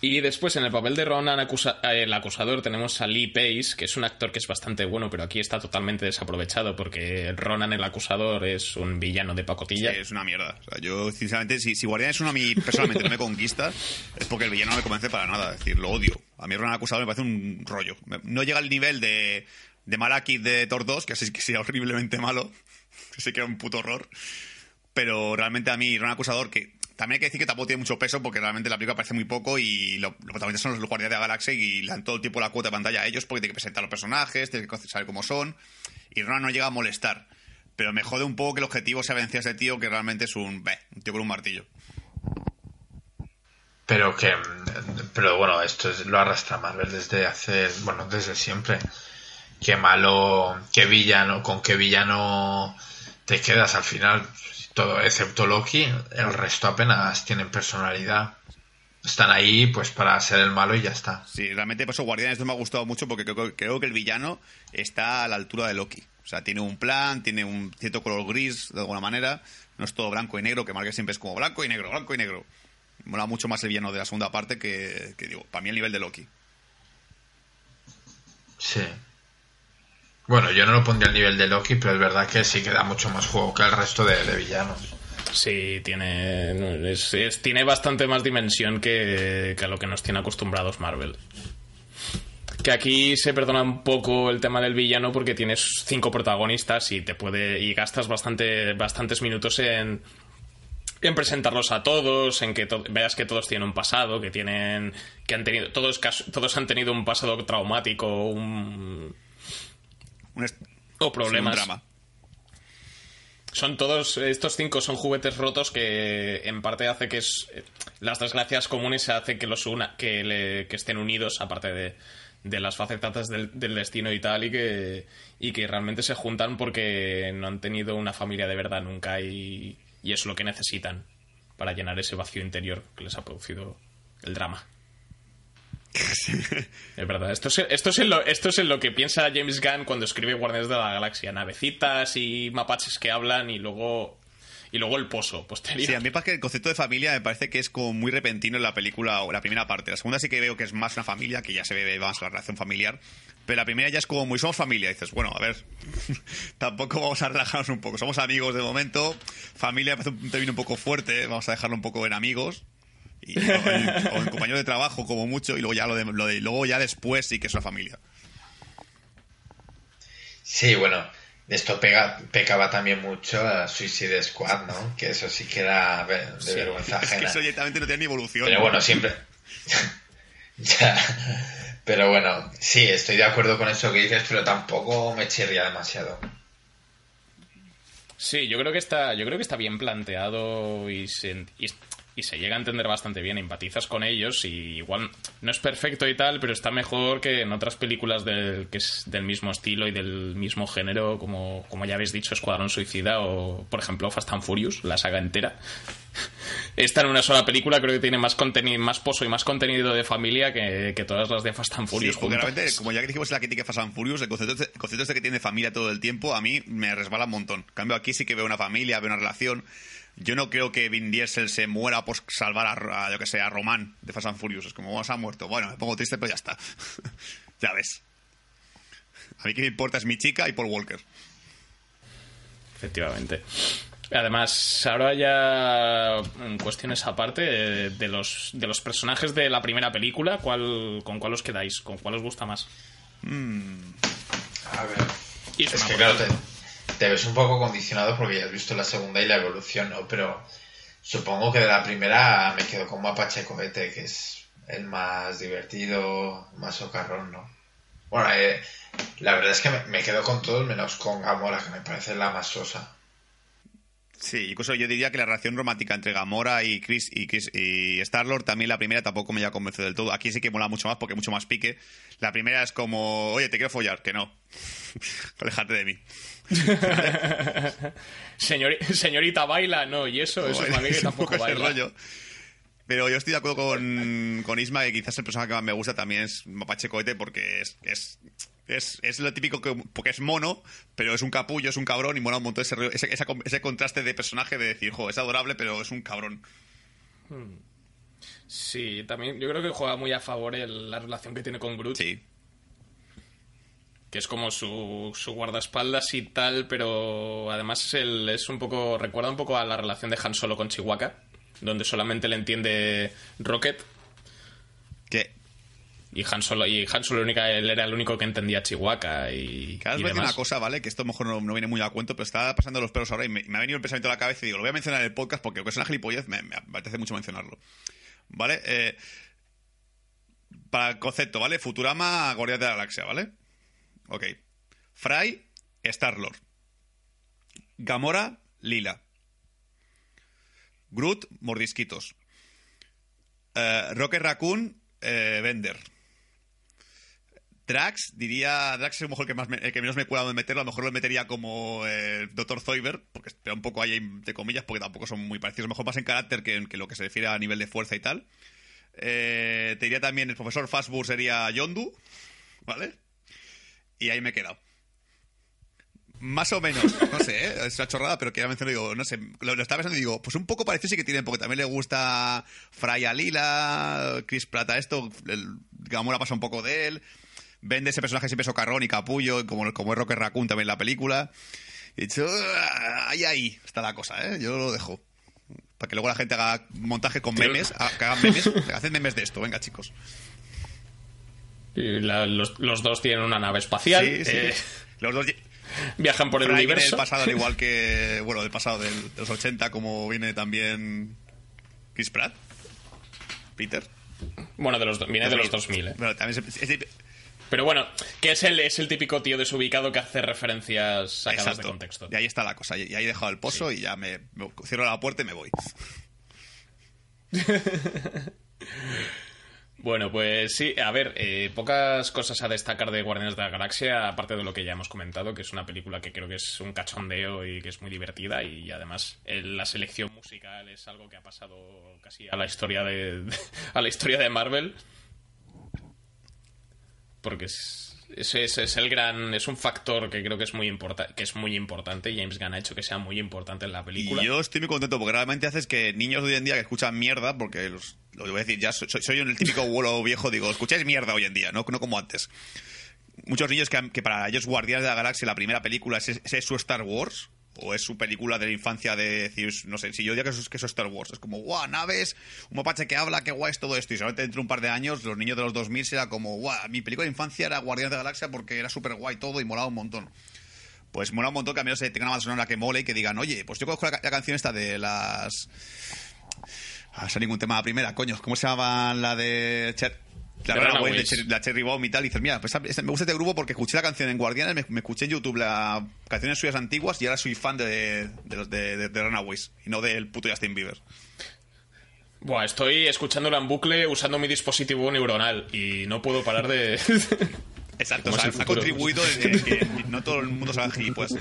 Y después en el papel de Ronan acusa- eh, el acusador tenemos a Lee Pace, que es un actor que es bastante bueno, pero aquí está totalmente desaprovechado porque Ronan el acusador es un villano de pacotilla. Sí, es una mierda. O sea, yo, sinceramente, si, si Guardián es uno a mí personalmente no me conquista, es porque el villano no me convence para nada. Es decir, lo odio. A mí Ronan Acusador me parece un rollo. No llega al nivel de, de Malakith de Thor 2, que así que sería horriblemente malo. Que sí que era un puto horror. Pero realmente a mí, Ronan Acusador, que también hay que decir que tampoco tiene mucho peso porque realmente la película parece muy poco y lo- los protagonistas son los guardianes de la galaxia y le dan todo el tiempo la cuota de pantalla a ellos porque tiene que presentar los personajes, tiene que saber cómo son y Ronan no llega a molestar. Pero me jode un poco que el objetivo sea vencer a ese tío que realmente es un, un tío con un martillo. Pero que, pero bueno, esto es- lo arrastra Marvel desde hace, bueno, desde siempre. Qué malo, qué villano, con qué villano te quedas al final. Todo, excepto Loki, el resto apenas tienen personalidad. Están ahí pues para ser el malo y ya está. Sí, realmente por eso Guardianes no me ha gustado mucho porque creo, creo que el villano está a la altura de Loki. O sea, tiene un plan, tiene un cierto color gris de alguna manera. No es todo blanco y negro, que Marvel siempre es como blanco y negro, blanco y negro. Mola mucho más el villano de la segunda parte que, que digo, para mí el nivel de Loki. Sí. Bueno, yo no lo pondría al nivel de Loki, pero es verdad que sí que da mucho más juego que el resto de, villanos. Sí, tiene, tiene bastante más dimensión que, que a lo que nos tiene acostumbrados Marvel. Que aquí se perdona un poco el tema del villano porque tienes cinco protagonistas y te puede y gastas bastante bastantes minutos en en presentarlos a todos, en que veas que todos tienen un pasado, que tienen que han tenido todos todos han tenido un pasado traumático, un Un o problemas. un drama. Son todos, estos cinco son juguetes rotos que en parte hace que es, eh, las desgracias comunes hace que los una, que, le- que estén unidos, aparte de, de las facetas del, del destino y tal, y que, y que realmente se juntan porque no han tenido una familia de verdad nunca y, y es lo que necesitan para llenar ese vacío interior que les ha producido el drama. Es verdad, esto es, esto, es en lo, esto es en lo que piensa James Gunn cuando escribe Guardianes de la Galaxia. Navecitas y mapaches que hablan y luego, y luego el pozo posterior. Sí, a mí parece que el concepto de familia me parece que es como muy repentino en la película, o la primera parte. La segunda sí que veo que es más una familia, que ya se ve más la relación familiar. Pero la primera ya es como muy somos familia. Dices, bueno, a ver, tampoco vamos a relajarnos un poco. Somos amigos de momento. Familia parece un término un poco fuerte. Vamos a dejarlo un poco en amigos. Y, o, en, o en compañeros de trabajo, como mucho. Y luego ya, lo de, lo de- luego ya después sí que es una familia. Sí, bueno, esto pega, pecaba también mucho a Suicide Squad, ¿no? Que eso sí que era de Sí, vergüenza Es que eso directamente no tiene ni evolución. Pero bueno, siempre. ya. Pero bueno, sí, estoy de acuerdo con eso que dices, pero tampoco me chirría demasiado. Sí, yo creo que está, yo creo que está bien planteado y se, y, y se llega a entender bastante bien. Empatizas con ellos y igual no es perfecto y tal, pero está mejor que en otras películas del, que es del mismo estilo y del mismo género, como, como ya habéis dicho, Escuadrón Suicida o, por ejemplo, Fast and Furious, la saga entera. Esta en una sola película creo que tiene más contenido, más pozo y más contenido de familia que, que todas las de Fast and Sí, Furious. porque realmente, como ya que dijimos en la crítica de Fast and Furious, el concepto, este, el concepto este que tiene familia todo el tiempo, a mí me resbala un montón. En cambio, aquí sí que veo una familia, veo una relación. Yo no creo que Vin Diesel se muera por salvar a, a, yo que sé, a Román de Fast and Furious. Es como, "Oh, se ha muerto. Bueno, me pongo triste, pero ya está. ya ves. A mí que me importa es mi chica y Paul Walker. Efectivamente. Además, ahora ya en cuestiones aparte de, de los, de los personajes de la primera película, ¿cuál, ¿con cuál os quedáis? ¿Con cuál os gusta más? A ver. Y Es una que por claro, te, ves un poco condicionado porque ya has visto la segunda y la evolución, ¿no? Pero supongo que de la primera me quedo con Mapache Cohete, que es el más divertido, más socarrón, ¿no? Bueno, eh, la verdad es que me, quedo con todos menos con Gamora, que me parece la más sosa. Sí, incluso yo diría que la relación romántica entre Gamora y Chris y, Chris y Star-Lord también la primera tampoco me ha convencido del todo. Aquí sí que mola mucho más porque mucho más pique. La primera es como, oye, te quiero follar, que no. Alejate de mí. Señori- señorita baila, no, y eso, eso es para mí que es tampoco poco ese baila. rollo. Pero yo estoy de acuerdo con, con Isma que quizás el personaje que más me gusta también es Mapache Cohete porque es, es, es, es lo típico que porque es mono, pero es un capullo, es un cabrón y mola un montón ese, ese, contraste de personaje de decir, jo, es adorable, pero es un cabrón. Sí, también yo creo que juega muy a favor el- la relación que tiene con Groot, Sí. Que es como su, su guardaespaldas y tal, pero además es, el- es un poco, recuerda un poco a la relación de Han Solo con Chihuahua, donde solamente le entiende Rocket Que Y Han Solo, y Han Solo única, él era el único que entendía Chihuahua y, Cada vez y demás. una cosa, ¿vale? Que esto a lo mejor no, no viene muy a cuento, pero estaba pasando los pelos ahora y me, me ha venido el pensamiento a la cabeza y digo, lo voy a mencionar en el podcast porque aunque es una gilipollez, me, me apetece mucho mencionarlo. ¿Vale? Eh, para el concepto, ¿vale? Futurama, Guardián de la Galaxia, ¿vale? Ok. Fry, Star-Lord. Gamora, Lila. Groot, Mordisquitos. Eh, Rocket Raccoon, eh, Bender. Drax, diría. Drax es a lo mejor el que, menos me cuela de meterlo. A lo mejor lo metería como eh, Dr. Zoiber, porque espera un poco ahí, entre comillas, porque tampoco son muy parecidos. A lo mejor más en carácter que, que lo que se refiere a nivel de fuerza y tal. Eh, te diría también el profesor Fastburg sería Yondu, ¿vale? Y ahí me he quedado. Más o menos, no sé, ¿eh? es una chorrada, pero que ya menciono, digo, no sé, lo, lo estaba pensando y digo, pues un poco parecido sí que tienen, porque también le gusta Fry a Lila, Chris Pratt a esto, el, Gamora pasa un poco de él, vende ese personaje siempre socarrón y capullo, como, como es Rocket Raccoon también en la película. Y he dicho, "Ah, ahí, ahí está la cosa, ¿eh? Yo lo dejo. Para que luego la gente haga montaje con memes, ha- que hagan memes, hacen memes de esto, venga chicos. La- los, los dos tienen una nave espacial, Sí, sí. eh, Los dos viajan por el viene universo. del pasado, al igual que. Bueno, del pasado del- de los 80, como viene también. Chris Pratt. Peter. Bueno, de los, viene de los 2000, ¿eh? Bueno, también es- es- Pero bueno, que es el, es el típico tío desubicado que hace referencias sacadas de exacto. contexto. Y ahí está la cosa. Y ahí he dejado el pozo y ya me, me cierro la puerta y me voy. Bueno, pues sí, a ver, eh, pocas cosas a destacar de Guardianes de la Galaxia, aparte de lo que ya hemos comentado, que es una película que creo que es un cachondeo y que es muy divertida y además el- la selección musical es algo que ha pasado casi a la historia de, a la historia de Marvel. Porque es, Ese, ese es el gran. Es un factor que creo que es muy importante. Que es muy importante. James Gunn ha hecho que sea muy importante en la película. Y yo estoy muy contento porque realmente haces que niños de hoy en día que escuchan mierda, porque los- lo voy a decir, ya soy, soy el típico abuelo viejo, digo, escucháis mierda hoy en día, no, no como antes. Muchos niños que, que para ellos Guardianes de la Galaxia, la primera película, es, es su Star Wars, o es su película de la infancia de decir, no sé, si yo diría que eso, es- es Star Wars, es como, guau, naves, un mapache que habla, qué guay es todo esto, y solamente dentro de un par de años, los niños de los 2000 será como, guau, mi película de infancia era Guardianes de la Galaxia porque era súper guay todo y molaba un montón pues mola un montón que a menos tengan una banda sonora que mole y que digan, oye, pues yo conozco la, la canción esta de las... Ah, no ningún tema la primera, coño. ¿Cómo se llama la de... La, Runaways, de. Cherry, la Cherry Bomb y tal, y dices, mira, pues me gusta este grupo porque escuché la canción en Guardianes, me, me escuché en YouTube las canciones suyas antiguas y ahora soy fan de, de los de, de- de Runaways y no del puto Justin Bieber. Buah, estoy escuchándola en bucle usando mi dispositivo neuronal y no puedo parar de. Exacto, ¿Cómo o sea, ha contribuido en que, no todo el mundo haga gilipollas.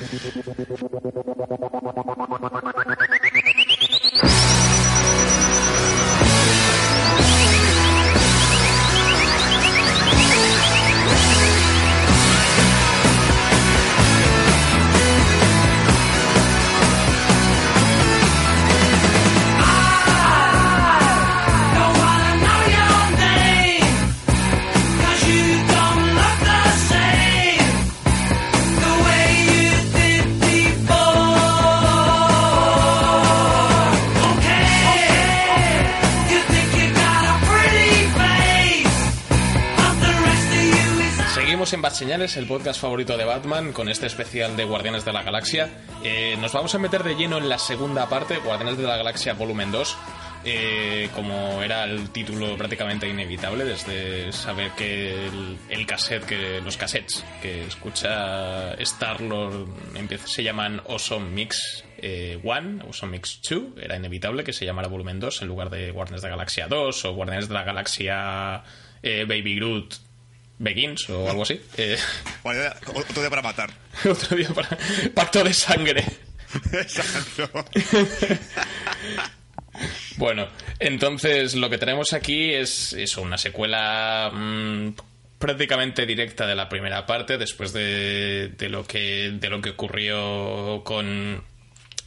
Señales, el podcast favorito de Batman, con este especial de Guardianes de la Galaxia. Eh, nos vamos a meter de lleno en la segunda parte, Guardianes de la Galaxia Volumen 2. eh, como era el título prácticamente inevitable, desde saber que el, cassette, que los cassettes que escucha Star-Lord se llaman Awesome Mix eh, 1, Awesome Mix 2, era inevitable que se llamara Volumen 2 en lugar de Guardianes de la Galaxia 2 o Guardianes de la Galaxia eh, Baby Groot Begins o algo así. Eh, Otro día para matar. otro día para Pacto de Sangre. Exacto. Bueno, entonces lo que tenemos aquí es eso, una secuela mm, prácticamente directa de la primera parte, después de, de lo que de lo que ocurrió con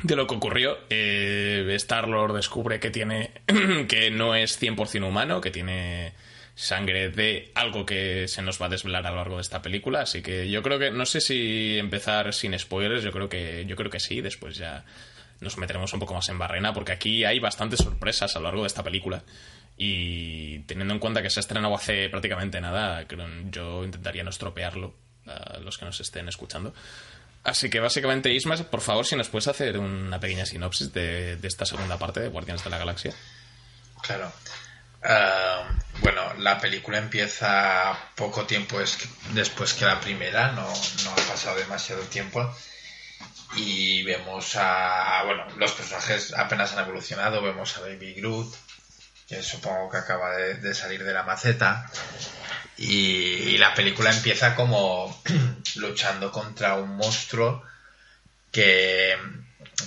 de lo que ocurrió. Eh, Star Lord descubre que tiene que no es 100% humano, que tiene sangre de algo que se nos va a desvelar a lo largo de esta película, así que yo creo que no sé si empezar sin spoilers, yo creo que yo creo que sí, después ya nos meteremos un poco más en barrena porque aquí hay bastantes sorpresas a lo largo de esta película y teniendo en cuenta que se ha estrenado hace prácticamente nada, yo intentaría no estropearlo a los que nos estén escuchando. Así que básicamente, Isma, por favor, si nos puedes hacer una pequeña sinopsis de, de esta segunda parte de Guardianes de la Galaxia. Claro. Ah, bueno, la película empieza poco tiempo es- después que la primera, no, no ha pasado demasiado tiempo. Y vemos a. Bueno, los personajes apenas han evolucionado. Vemos a Baby Groot, que supongo que acaba de, salir de la maceta. Y, la película empieza como luchando contra un monstruo que,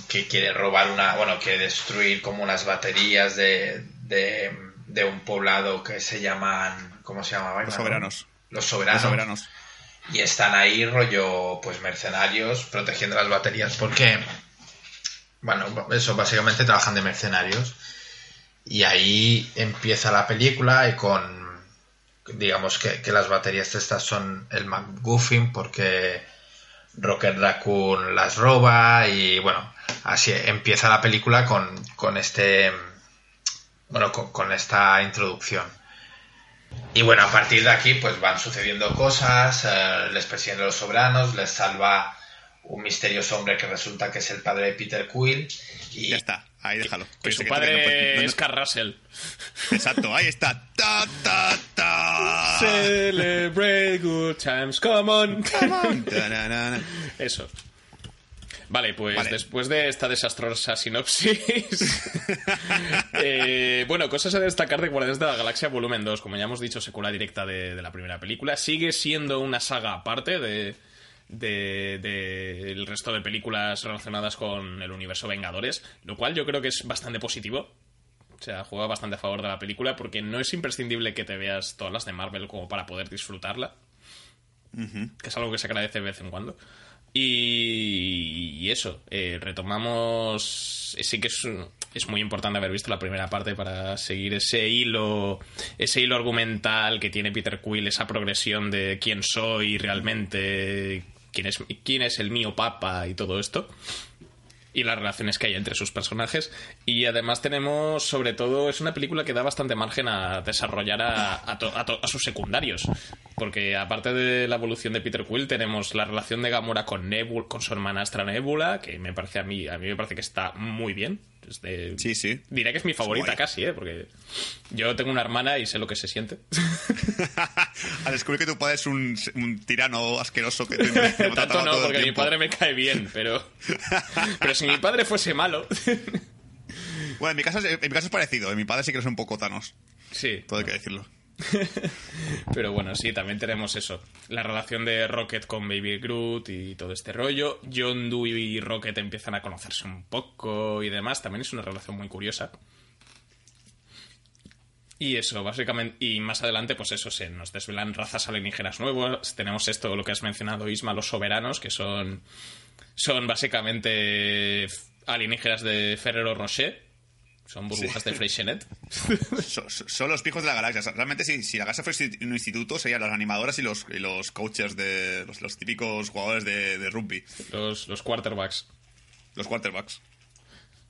que quiere robar una, bueno, quiere destruir como unas baterías de, de un poblado que se llaman, ¿cómo se llamaban? Los soberanos. Los soberanos. Los soberanos. Y están ahí rollo, pues mercenarios, protegiendo las baterías porque, bueno, eso, básicamente trabajan de mercenarios. Y ahí empieza la película y con, digamos que, que las baterías estas son el McGuffin porque Rocket Raccoon las roba y bueno, así empieza la película con, con este, bueno, con, con esta introducción. Y bueno, a partir de aquí pues van sucediendo cosas, eh, les persiguen los soberanos, les salva un misterioso hombre que resulta que es el padre de Peter Quill y Ya está, ahí déjalo. Que su que- padre no puede- no- no- es Carl Russell. Exacto, ahí está. Ta, ta, ta. Celebrate good times, come on. Ta-na-na-na. Eso. Vale, pues Vale. después de esta desastrosa sinopsis. eh, bueno, cosas a destacar de Guardianes de la Galaxia Volumen 2. Como ya hemos dicho, secuela directa de, de la primera película. Sigue siendo una saga aparte de. de- de el resto de películas relacionadas con el universo Vengadores, lo cual yo creo que es bastante positivo. O sea, juega bastante a favor de la película porque no es imprescindible que te veas todas las de Marvel como para poder disfrutarla. que es algo que se agradece de vez en cuando. Y, eso, eh, retomamos. Sí que es, es muy importante haber visto la primera parte para seguir ese hilo, ese hilo argumental que tiene Peter Quill, esa progresión de quién soy realmente, quién es, quién es el mío papa y todo esto y las relaciones que hay entre sus personajes. Y además tenemos, sobre todo, es una película que da bastante margen a desarrollar a, a a sus secundarios. Porque aparte de la evolución de Peter Quill, tenemos la relación de Gamora con Nebula, con su hermanastra Nebula, que me parece a mí, a mí me parece que está muy bien. Es de- Sí, sí. Diré que es mi favorita guay. casi, ¿eh? Porque yo tengo una hermana y sé lo que se siente. A descubrir que tu padre es un, un tirano asqueroso que te, te Tanto no, todo porque mi padre me cae bien, pero... Pero si mi padre fuese malo... Bueno, en mi, caso, es- en mi caso es parecido. En mi padre sí que es un poco Thanos. Sí, Todo hay que decirlo. Pero bueno, sí, también tenemos eso. La relación de Rocket con Baby Groot y todo este rollo. John Doe y Rocket empiezan a conocerse un poco y demás. También es una relación muy curiosa. Y eso, básicamente, y más adelante, pues eso, se nos desvelan razas alienígenas nuevas. Tenemos esto, lo que has mencionado, Isma, los soberanos, que son, son básicamente alienígenas de Ferrero Rocher. Son burbujas de Freixenet. So- so- son los pijos de la galaxia. Realmente, si, si la galaxia fuese un instituto, serían las animadoras y los, y los coaches de los, los típicos jugadores de, de rugby, Los, los quarterbacks. los quarterbacks.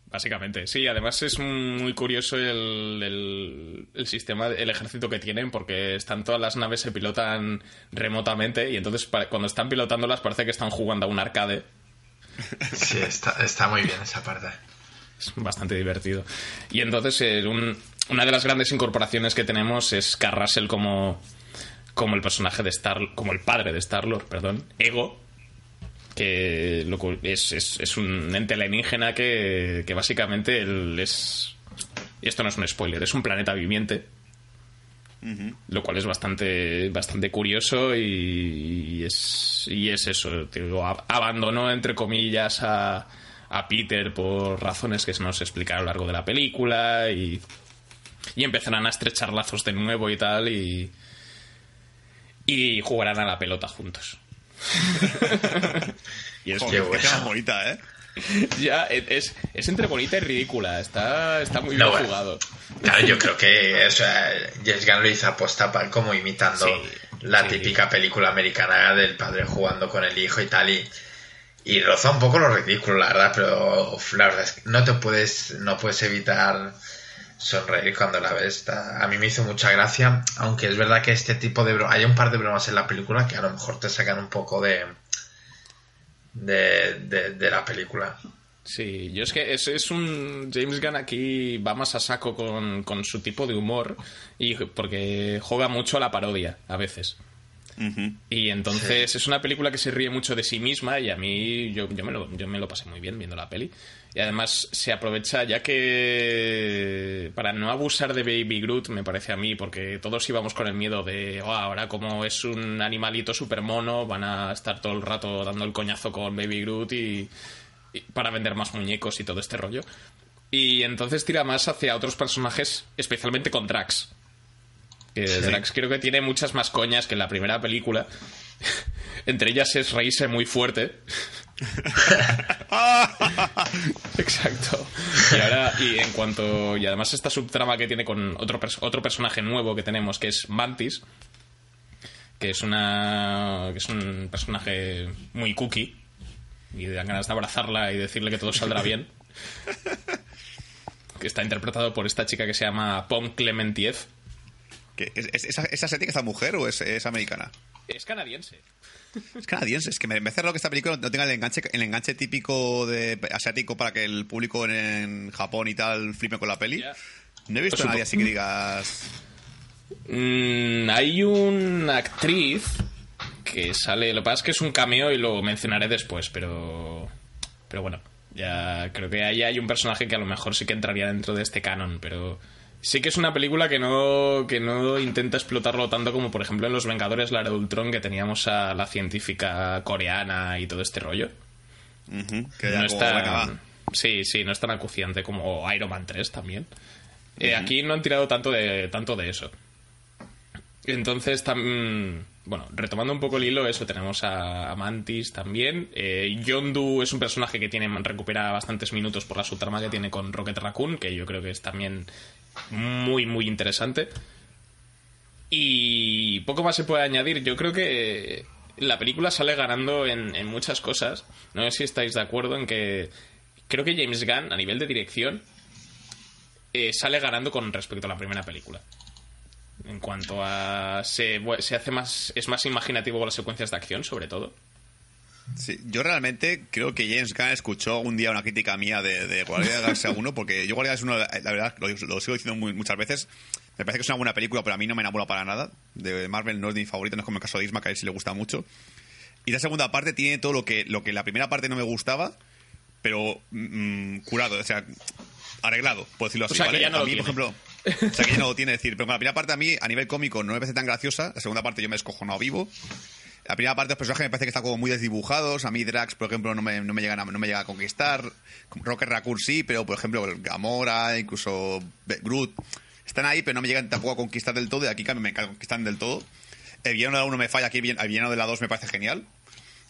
Básicamente, sí, además es muy curioso el, el, el sistema, el ejército que tienen, porque están todas las naves se pilotan remotamente y entonces cuando están pilotándolas parece que están jugando a un arcade. Sí, está, está muy bien esa parte. Es bastante divertido. Y entonces eh, un- una de las grandes incorporaciones que tenemos es Carl Russell como, como el personaje de Star, como el padre de Star-Lord, perdón, Ego, que lo es, es, es un ente alienígena que, que básicamente él es... Esto no es un spoiler, es un planeta viviente. Lo cual es bastante, bastante curioso y, y es, y es eso. digo, abandonó, entre comillas, a, a Peter por razones que se nos explican a lo largo de la película y, y empezarán a estrechar lazos de nuevo y tal y, y jugarán a la pelota juntos. y es, Joder, bueno. bonita, ¿eh? ya, es, es entre bonita y ridícula. Está, está muy No, bien bueno. jugado. Claro, yo creo que o sea, James Gunn lo hizo aposta para como imitando Sí, la sí. típica película americana del padre jugando con el hijo y tal y, y roza un poco lo ridículo, la verdad, pero la verdad es que no te puedes no puedes evitar sonreír cuando la ves. A mí me hizo mucha gracia, aunque es verdad que este tipo de bromas, hay un par de bromas en la película que a lo mejor te sacan un poco de de, de, de la película. Sí, yo es que es, es un. James Gunn aquí va más a saco con, con su tipo de humor y porque juega mucho a la parodia a veces. Y entonces es una película que se ríe mucho de sí misma y a mí yo, yo, me lo, yo me lo pasé muy bien viendo la peli. Y además se aprovecha ya que para no abusar de Baby Groot me parece a mí, porque todos íbamos con el miedo de "Oh, ahora como es un animalito super mono van a estar todo el rato dando el coñazo con Baby Groot y, y para vender más muñecos y todo este rollo. Y entonces tira más hacia otros personajes, especialmente con Drax. Que Drax creo que tiene muchas más coñas que en la primera película. Entre ellas es reírse muy fuerte. Exacto. Y ahora, y en cuanto. Y además, esta subtrama que tiene con otro, otro personaje nuevo que tenemos, que es Mantis. Que es una. que es un personaje muy cookie. Y dan ganas de abrazarla y decirle que todo saldrá bien. Que está interpretado por esta chica que se llama Pom Clementiev. ¿Qué? ¿Es, es, esa- ¿Es asiática esta mujer o es, es americana? Es canadiense. Es canadiense, es que me me hace raro que esta película no tenga el enganche, el enganche típico de asiático para que el público en, en Japón y tal flipe con la peli. No he visto Pues a nadie así que digas. Mm, hay una actriz que sale. Lo que pasa es que es un cameo y lo mencionaré después, pero. Pero bueno, ya creo que ahí hay un personaje que a lo mejor sí que entraría dentro de este canon, pero. Sí que es una película que no, que no intenta explotarlo tanto como, por ejemplo, en Los Vengadores, la era de Ultron, que teníamos a la científica coreana y todo este rollo. Que no es tan, sí, sí, no es tan acuciante como Iron Man 3 también. Eh, Aquí no han tirado tanto de, tanto de eso. Entonces, tam- bueno, retomando un poco el hilo, eso, tenemos a, a Mantis también. Eh, Yondu es un personaje que tiene recupera bastantes minutos por la subtrama que tiene con Rocket Raccoon, que yo creo que es también muy, muy interesante. Y poco más se puede añadir. Yo creo que la película sale ganando en, muchas cosas. No sé si estáis de acuerdo en que creo que James Gunn, a nivel de dirección, eh, sale ganando con respecto a la primera película. En cuanto a. Se, se hace más. Es más imaginativo con las secuencias de acción, sobre todo. Sí, yo realmente creo que James Gunn escuchó un día una crítica mía de, de Guardianes de la Galaxia 1, porque yo Guardianes 1, la verdad, lo, lo sigo diciendo muy- muchas veces, me parece que es una buena película, pero a mí no me enamora para nada. De Marvel no es mi favorito, no es como el caso de Isma, que a él sí le gusta mucho. Y la segunda parte tiene todo lo que, lo que la primera parte no me gustaba, pero mm, curado, o sea, arreglado, por decirlo así. sea, que ¿vale? ya no a lo mí, por ejemplo, o sea, que ya no lo tiene, es decir, pero la primera parte a mí, a nivel cómico, no me parece tan graciosa, la segunda parte yo me escojonado vivo. La primera parte de los personajes me parece que están como muy desdibujados. A mí Drax, por ejemplo, no me, no me, llegan a, no me llega a conquistar. Rocket Raccoon sí, pero por ejemplo Gamora, incluso Groot, están ahí, pero no me llegan tampoco a conquistar del todo. Y aquí me conquistan del todo. El villano de la 1 me falla, aquí el villano de la 2 me parece genial.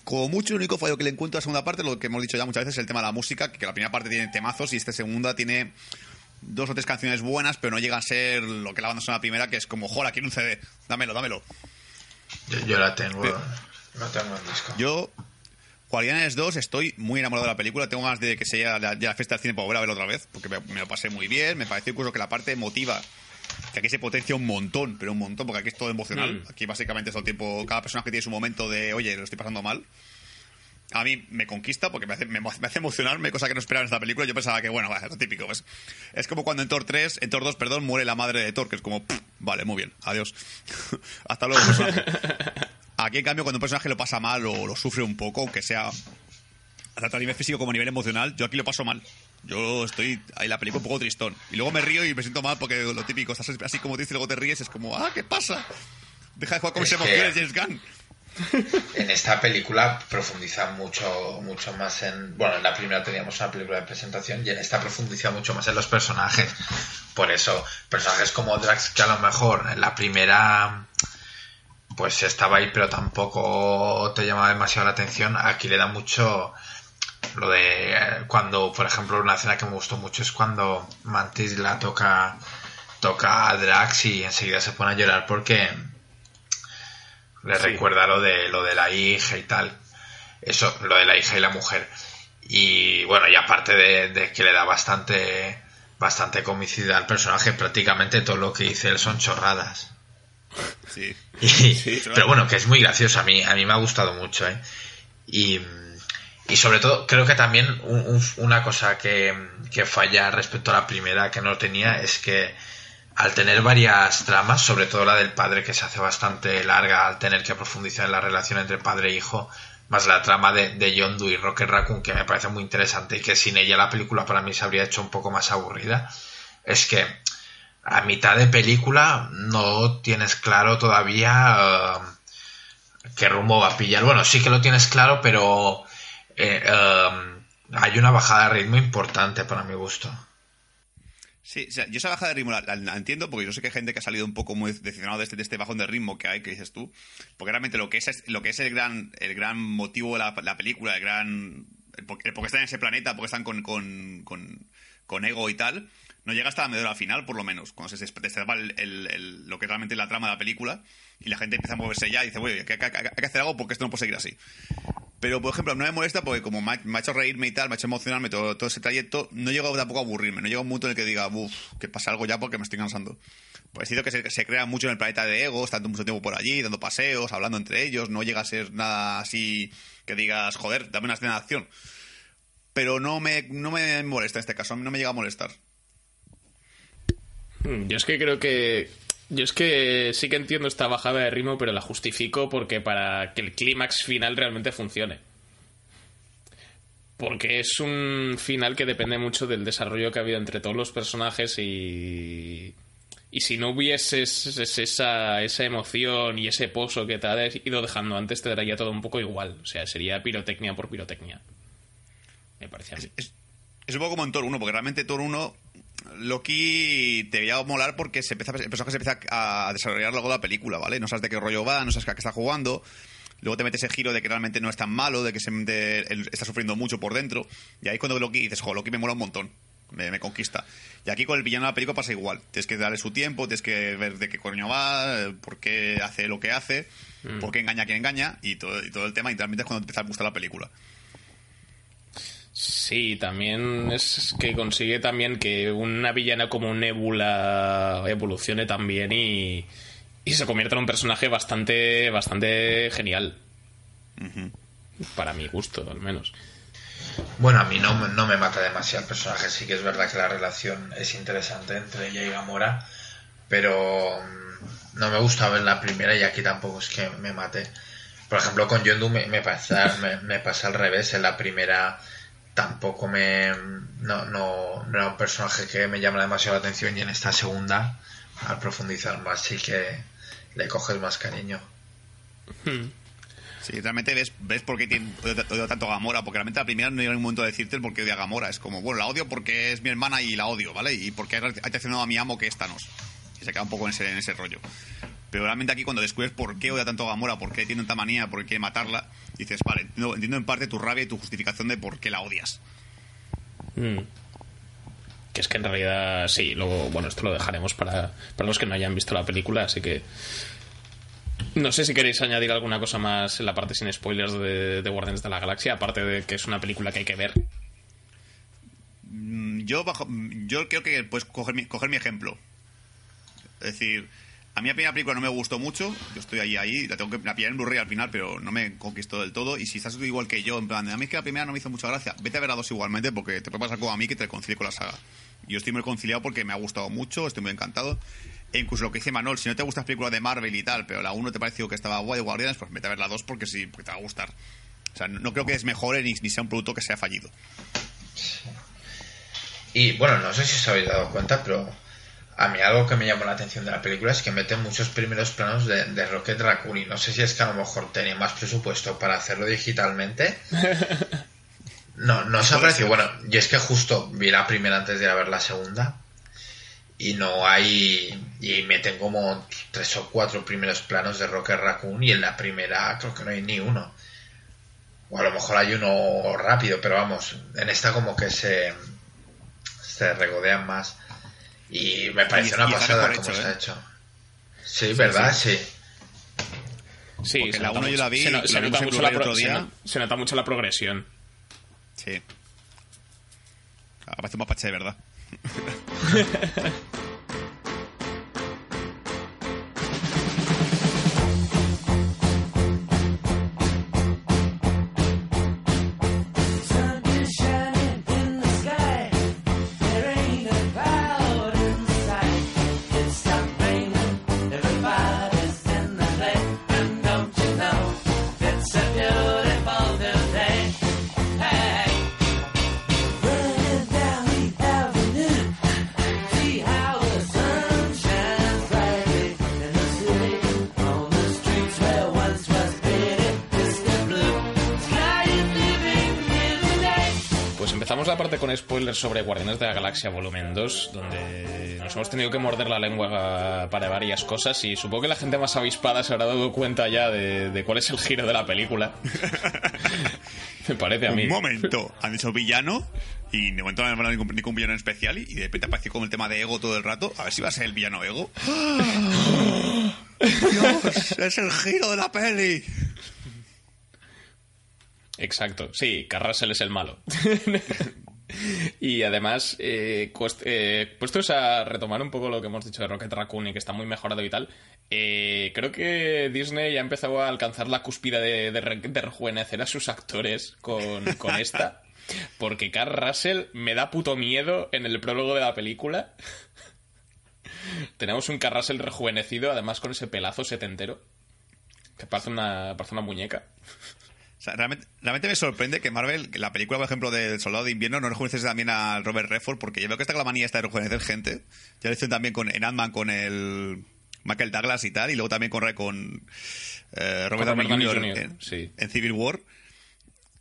Como mucho, el único fallo que le encuentro a la segunda parte, lo que hemos dicho ya muchas veces, es el tema de la música, que la primera parte tiene temazos y esta segunda tiene dos o tres canciones buenas, pero no llega a ser lo que la banda sonora primera, que es como, joder, quiero un CD, dámelo, dámelo. Yo, yo la tengo. Pero- La tengo en disco. Yo, Guardianes 2, estoy muy enamorado de la película. Tengo ganas de que sea la, ya la fiesta del cine para volver a verla otra vez, porque me, me lo pasé muy bien. Me pareció incluso que la parte emotiva, que aquí se potencia un montón, pero un montón, porque aquí es todo emocional. Mm. Aquí básicamente es todo el tiempo, cada personaje tiene su momento de, oye, lo estoy pasando mal. A mí me conquista porque me hace, me, me hace emocionarme, cosa que no esperaba en esta película. Yo pensaba que, bueno, va, es lo típico. Es, es como cuando en Thor 3, en Thor 2, perdón, muere la madre de Thor, que es como, "Pff, vale, muy bien, adiós. Hasta luego, personaje. Aquí, en cambio, cuando un personaje lo pasa mal o lo sufre un poco, aunque sea tanto a nivel físico como a nivel emocional, yo aquí lo paso mal. Yo estoy ahí en la película un poco tristón. Y luego me río y me siento mal porque lo típico, estás así como triste y luego te ríes, es como, ah, ¿qué pasa? Deja de jugar con mis emociones, James Gunn. En esta película profundiza mucho, mucho más en. Bueno, en la primera teníamos una película de presentación y en esta profundiza mucho más en los personajes. Por eso, personajes como Drax, que a lo mejor en la primera. Pues estaba ahí, pero tampoco te llamaba demasiado la atención. Aquí le da mucho. Lo de eh, cuando, por ejemplo, una escena que me gustó mucho es cuando Mantis la toca toca a Drax y enseguida se pone a llorar porque le Sí. recuerda lo de lo de la hija y tal. Eso, lo de la hija y la mujer. Y bueno, y aparte de, de que le da bastante bastante comicidad al personaje, prácticamente todo lo que dice él son chorradas. Sí. Y- pero bueno, que es muy gracioso. A mí, a mí me ha gustado mucho, ¿eh? Y, y sobre todo, creo que también un- un- una cosa que, que falla respecto a la primera que no tenía es que al tener varias tramas, sobre todo la del padre que se hace bastante larga, al tener que profundizar en la relación entre padre e hijo, más la trama de, de Yondu y Rocket Raccoon, que me parece muy interesante y que sin ella la película para mí se habría hecho un poco más aburrida, es que a mitad de película no tienes claro todavía eh, qué rumbo va a pillar. Bueno, sí que lo tienes claro, pero eh, eh, hay una bajada de ritmo importante para mi gusto. Sí, yo esa bajada de ritmo la, entiendo porque yo sé que hay gente que ha salido un poco muy decepcionado de este, de este bajón de ritmo que hay, que dices tú. Porque realmente lo que es, lo que es el gran, el gran motivo de la, la película, el gran. El por, el por qué están en ese planeta, porque están con, con, con, con ego y tal, no llega hasta la media final, por lo menos, cuando se des- destapa el, el- el- lo que es realmente la trama de la película y la gente empieza a moverse ya y dice, oye, hay, que- hay que- hacer algo porque esto no puede seguir así. Pero, por ejemplo, no me molesta porque como me ha, hecho reírme y tal, me ha hecho emocionarme todo, todo ese trayecto, no llego tampoco a aburrirme. No llega un punto en el que diga, uff, que pasa algo ya porque me estoy cansando. Pues siento que se, crea mucho en el planeta de Ego, estando mucho tiempo por allí, dando paseos, hablando entre ellos. No llega a ser nada así que digas, joder, dame una escena de acción. Pero no me, no me molesta en este caso, no me llega a molestar. Mm, Yo es que creo que. Yo es que sí que entiendo esta bajada de ritmo, pero la justifico porque para que el clímax final realmente funcione. Porque es un final que depende mucho del desarrollo que ha habido entre todos los personajes y. Y si no hubieses esa, esa emoción y ese pozo que te ha ido dejando antes, te daría todo un poco igual. O sea, sería pirotecnia por pirotecnia. Me parece a mí. Es, es un poco como en Thor 1, porque realmente Thor 1 Loki te veía molar porque se empieza, el personaje se empieza a desarrollar luego la película, ¿vale? No sabes de qué rollo va, no sabes a qué está jugando. Luego te mete ese giro de que realmente no es tan malo, de que se, está sufriendo mucho por dentro. Y ahí cuando Loki dices, jo, Loki me mola un montón. Me, me conquista. Y aquí con el villano de la película pasa igual. Tienes que darle su tiempo, tienes que ver de qué coño va, por qué hace lo que hace, por qué engaña a quien engaña y todo, y todo el tema. Y realmente es cuando empieza a gustar la película. Sí, también es que consigue también que una villana como Nebula evolucione también y, y se convierta en un personaje bastante, bastante genial. Para mi gusto, al menos. Bueno, a mí no, me- no me mata demasiado el personaje. Sí que es verdad que la relación es interesante entre ella y Gamora, pero mm, no me gusta ver la primera y aquí tampoco es que me mate. Por ejemplo, con Yondu me, me pasa, me, me pasa al revés. En la primera tampoco me... No, no, no era un personaje que me llama demasiado la atención y en esta segunda, al profundizar más, sí que le coges más cariño. Sí, realmente ves, ves por qué tiene, odio, tanto a Gamora, porque realmente la primera no llega un momento de decirte el por qué odia a Gamora. Es como, bueno, la odio porque es mi hermana y la odio, ¿vale? Y porque ha ha traicionado a mi amo que es Thanos. Y se queda un poco en ese, en ese rollo. Pero realmente aquí cuando descubres por qué odia tanto a Gamora, por qué tiene tanta manía, por qué quiere matarla, dices, vale, entiendo, entiendo en parte tu rabia y tu justificación de por qué la odias. Mm. Que es que en realidad sí, luego, bueno, esto lo dejaremos para, para los que no hayan visto la película, así que. No sé si queréis añadir alguna cosa más en la parte sin spoilers de, de Guardianes de la Galaxia, aparte de que es una película que hay que ver. Mm, Yo, bajo, mm, yo creo que puedes coger mi, coger mi ejemplo. Es decir, a mí la primera película no me gustó mucho. Yo estoy ahí, ahí. La tengo que la pillé en Blu-ray al final, pero no me conquistó del todo. Y si estás tú igual que yo, en plan, a mí es que la primera no me hizo mucha gracia. Vete a ver a dos igualmente porque te puede pasar como a mí que te reconcilie con la saga. Yo estoy muy reconciliado porque me ha gustado mucho, estoy muy encantado. E incluso lo que dice Manol, si no te gustan las películas de Marvel y tal, pero la 1 te pareció que estaba guay de Guardianes, pues vete a ver la 2 porque sí, porque te va a gustar. O sea, no, creo que desmejore ni, ni sea un producto que sea fallido. Y bueno, no sé si os habéis dado cuenta, pero a mí algo que me llamó la atención de la película es que mete muchos primeros planos de, de Rocket Raccoon. Y no sé si es que a lo mejor tenía más presupuesto para hacerlo digitalmente. No, no se ha parecido. Bueno, y es que justo vi la primera antes de ir a ver la segunda. Y no hay. Y meten como tres o cuatro primeros planos de Rocket Raccoon. Y en la primera creo que no hay ni uno. O a lo mejor hay uno rápido, pero vamos, en esta como que se, se regodean más. Y me parece Y- una y pasada como hecho, se ha ¿eh? hecho. Sí, ¿verdad? Sí. Sí, Porque se la nota uno yo mucho- la vi, se, no- se nota mucho la pro- se no- se nota mucho la progresión. Sí. Parece un mapache de verdad. spoilers sobre Guardianes de la Galaxia Volumen 2, donde nos hemos tenido que morder la lengua para varias cosas y supongo que la gente más avispada se habrá dado cuenta ya de, de cuál es el giro de la película. Me parece a mí. Un momento. Han dicho villano y de momento no han hablado ni con, villano en especial y de repente apareció con el tema de ego todo el rato. A ver si va a ser el villano ego. ¡Dios! ¡Es el giro de la peli! Exacto, sí, Carrasel es el malo. y además, eh, eh, puestos a retomar un poco lo que hemos dicho de Rocket Raccoon y que está muy mejorado y tal, eh, creo que Disney ya ha empezado a alcanzar la cúspide de, de re- de rejuvenecer a sus actores con, con esta. Porque Carl Russell me da puto miedo en el prólogo de la película. Tenemos un Carl Russell rejuvenecido, además con ese pelazo setentero. Que parece una, parece una muñeca. Sea, realmente, realmente me sorprende que Marvel, la película, por ejemplo, del Soldado de Invierno, no rejuvenece también al Robert Redford, porque yo veo que está con la manía esta de rejuvenecer gente. Ya lo hicieron también con, en Ant-Man con el Michael Douglas y tal, y luego también con, con eh, Robert Con Downey Robert Downey Jr. Jr., en, sí. en Civil War.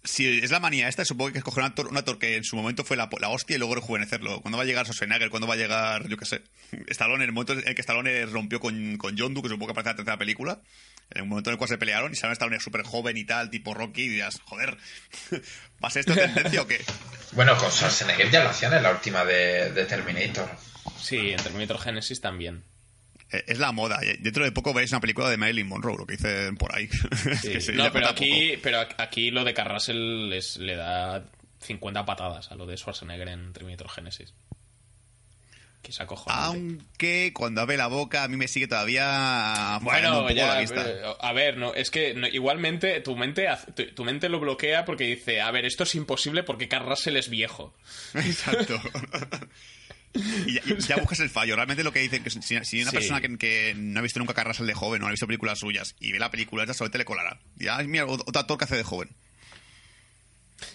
Si es la manía esta, supongo que escoger un actor, un actor que en su momento fue la, la hostia y luego rejuvenecerlo. ¿Cuándo va a llegar Schwarzenegger? ¿Cuándo va a llegar, yo qué sé, Stallone? En el momento en el que Stallone rompió con, con John Doe, que supongo que aparece en la tercera película, en el momento en el cual se pelearon y salió Stallone súper joven y tal, tipo Rocky, y dirás, joder, ¿va a ser esto tendencia o qué? Bueno, con Schwarzenegger ya lo hacían en la última de, de Terminator. Sí, en Terminator Genesis también. Eh, Es la moda. Dentro de poco veréis una película de Marilyn Monroe, lo que dicen por ahí. Sí. Que se No, pero aquí, pero aquí lo de Carrasel les, le da 50 patadas a lo de Schwarzenegger en Terminator Genesis. Que. Aunque cuando abre la boca a mí me sigue todavía fallando Bueno, ya, eh, a ver, no, es que no, igualmente tu mente, tu, tu mente lo bloquea porque dice, a ver, esto es imposible porque Carl Russell es viejo. Exacto. y ya, y ya buscas el fallo. Realmente lo que dicen que si, si una Sí. persona que, que no ha visto nunca Carrasel de joven o no ha visto películas suyas y ve la película, ya solamente le colará. Y ah, mira, otro actor que hace de joven.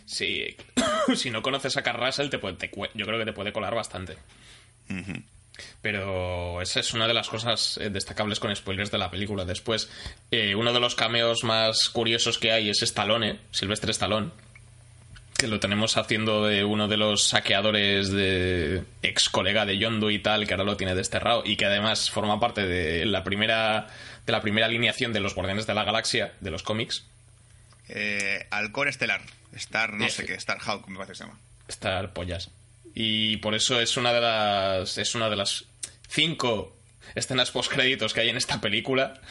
Sí, si no conoces a Carl Russell, te puede, te yo creo que te puede colar bastante. Pero esa es una de las cosas eh, destacables con spoilers de la película. Después, eh, uno de los cameos más curiosos que hay es Stallone, Silvestre Stallone, que lo tenemos haciendo de uno de los saqueadores de ex colega de Yondu y tal, que ahora lo tiene desterrado y que además forma parte de la primera de la primera alineación de los Guardianes de la Galaxia de los cómics. Eh, Halcón Estelar. Star, no Eh, sé qué, Star Hawk me parece que se llama. Star pollas. Y por eso es una de las. Es una de las cinco escenas postcréditos que hay en esta película.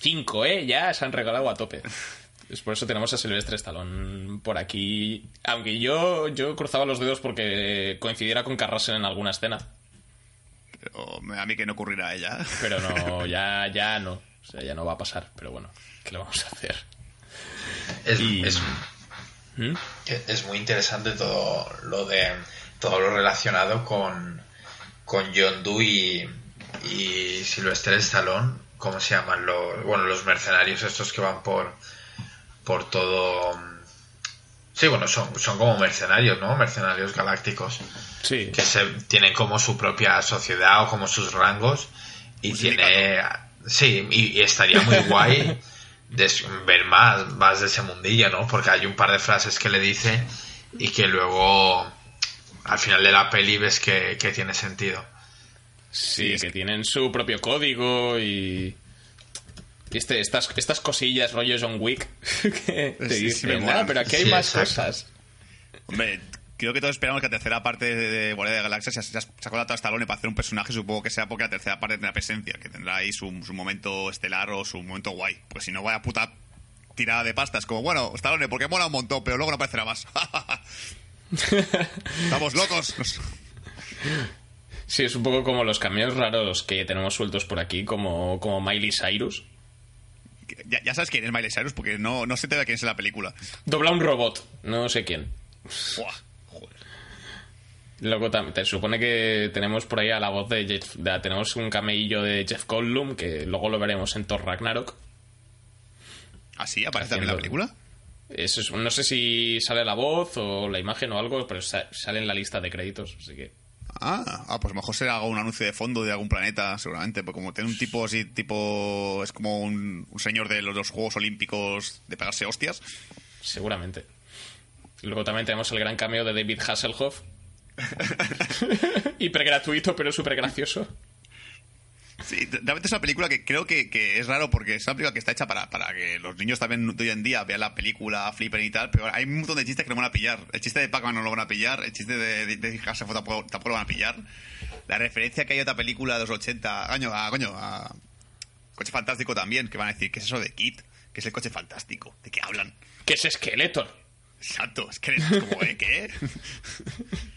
Cinco, ¿eh? Ya se han regalado a tope. Es por eso tenemos a Silvestre Stallone por aquí. Aunque yo, yo cruzaba los dedos porque coincidiera con Carrasel en alguna escena. Pero a mí que no ocurrirá a ella. Pero no, ya, ya no. O sea, ya no va a pasar. Pero bueno, ¿qué le vamos a hacer? Es, Y- es, ¿Mm? es muy interesante todo lo de todo lo relacionado con, con John Doe y, y Sylvester Stallone, ¿cómo se llaman? Los, bueno, los mercenarios estos que van por por todo Sí, bueno, son, son como mercenarios, ¿no? Mercenarios galácticos Sí. que se, tienen como su propia sociedad o como sus rangos y Un tiene sí y, y estaría muy guay des- ver más más de ese mundillo no porque hay un par de frases que le dice y que luego al final de la peli ves que, que tiene sentido Sí, que tienen su propio código y. Este, estas, estas cosillas, rollo John Wick, que te Sí, sí, dicen, molan. "Ah, pero aquí hay Sí, más exacto. cosas. Hombre, creo que todos esperamos que la tercera parte de Guardia de la Galaxia se, se, se ha a Stallone para hacer un personaje. Supongo que sea porque la tercera parte tendrá presencia, que tendrá ahí su, su momento estelar o su momento guay. Pues si no, vaya puta tirada de pastas. Como, bueno, Stallone, porque mola un montón, pero luego no aparecerá más. Estamos locos. Sí, es un poco como los cameos raros que tenemos sueltos por aquí, como, como Miley Cyrus. Ya, ya sabes quién es Miley Cyrus, porque no, no se te da quién es en la película. Dobla un robot, no sé quién. Buah. Luego te supone que tenemos por ahí a la voz de Jeff, de- tenemos un cameillo de Jeff Goldblum, que luego lo veremos en Thor Ragnarok. ¿Así aparece también en la película? Eso es- no sé si sale la voz o la imagen o algo, pero sa- sale en la lista de créditos, así que... Ah, ah, pues mejor será un anuncio de fondo de algún planeta, seguramente. Porque como tiene un tipo así, tipo. Es como un, un señor de los, los Juegos Olímpicos de pegarse hostias. Seguramente. Luego también tenemos el gran cameo de David Hasselhoff. Hiper gratuito, pero súper gracioso. Sí, realmente es una película que creo que, que es raro porque es una película que está hecha para, para que los niños también de hoy en día vean la película, flipen y tal, pero hay un montón de chistes que no van a pillar. El chiste de Pac-Man no lo van a pillar, el chiste de, de, de Hasselhoff tampoco, tampoco lo van a pillar. La referencia que hay a otra película de los 80, coño, a, coño, a Coche Fantástico también, que van a decir, ¿qué es eso de Kit? ¿Qué es el coche fantástico? ¿De qué hablan? Que es Skeletor. Exacto, es como, ¿eh? ¿Qué?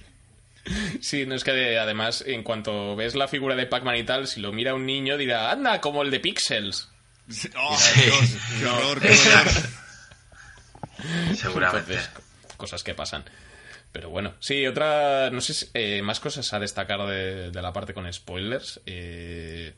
Sí, no es que de- además, en cuanto ves la figura de Pac-Man y tal, si lo mira un niño dirá, anda, como el de Pixels. ¡Oh. Dios! ¡Qué horror, qué horror! seguramente Entonces, cosas que pasan. Pero bueno, sí, otra, no sé, si- eh, más cosas a destacar de, de la parte con spoilers. Eh,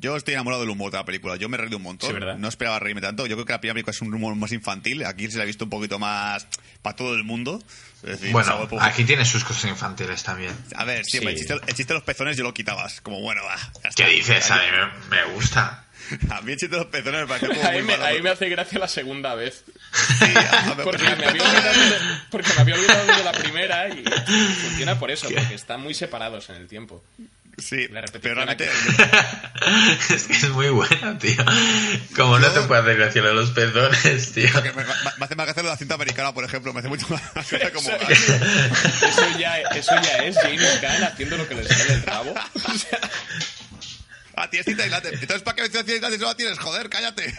Yo estoy enamorado del humor de la película. Yo me he reído un montón. Sí, ¿verdad? No esperaba reírme tanto. Yo creo que la primera película es un humor más infantil. Aquí se la ha visto un poquito más para todo el mundo. Es decir, bueno poco- aquí tiene sus cosas infantiles también A ver, sí, Sí. El, chiste, el chiste de los pezones yo lo quitabas. Como, bueno, va. ¿qué dices? A mí me, gusta A mí el chiste de los pezones me parece como Ahí muy me, ahí me hace gracia la segunda vez. Sí, a ver, Porque me, había olvidado de, porque me había olvidado de la primera y funciona por eso, porque están muy separados en el tiempo. Sí, pero realmente es que es muy bueno, tío. Como no te puede hacer gracia lo de los pezones, tío. me, me- me hace más gracia lo de la cinta americana, por ejemplo. Me hace mucho más gracia como... Eso, eso ya, eso ya es James Gunn haciendo lo que le sale del rabo. O sea, Ah, tienes cinta aislante. Entonces, ¿para qué me cinta aislante si no la tienes? Joder, cállate.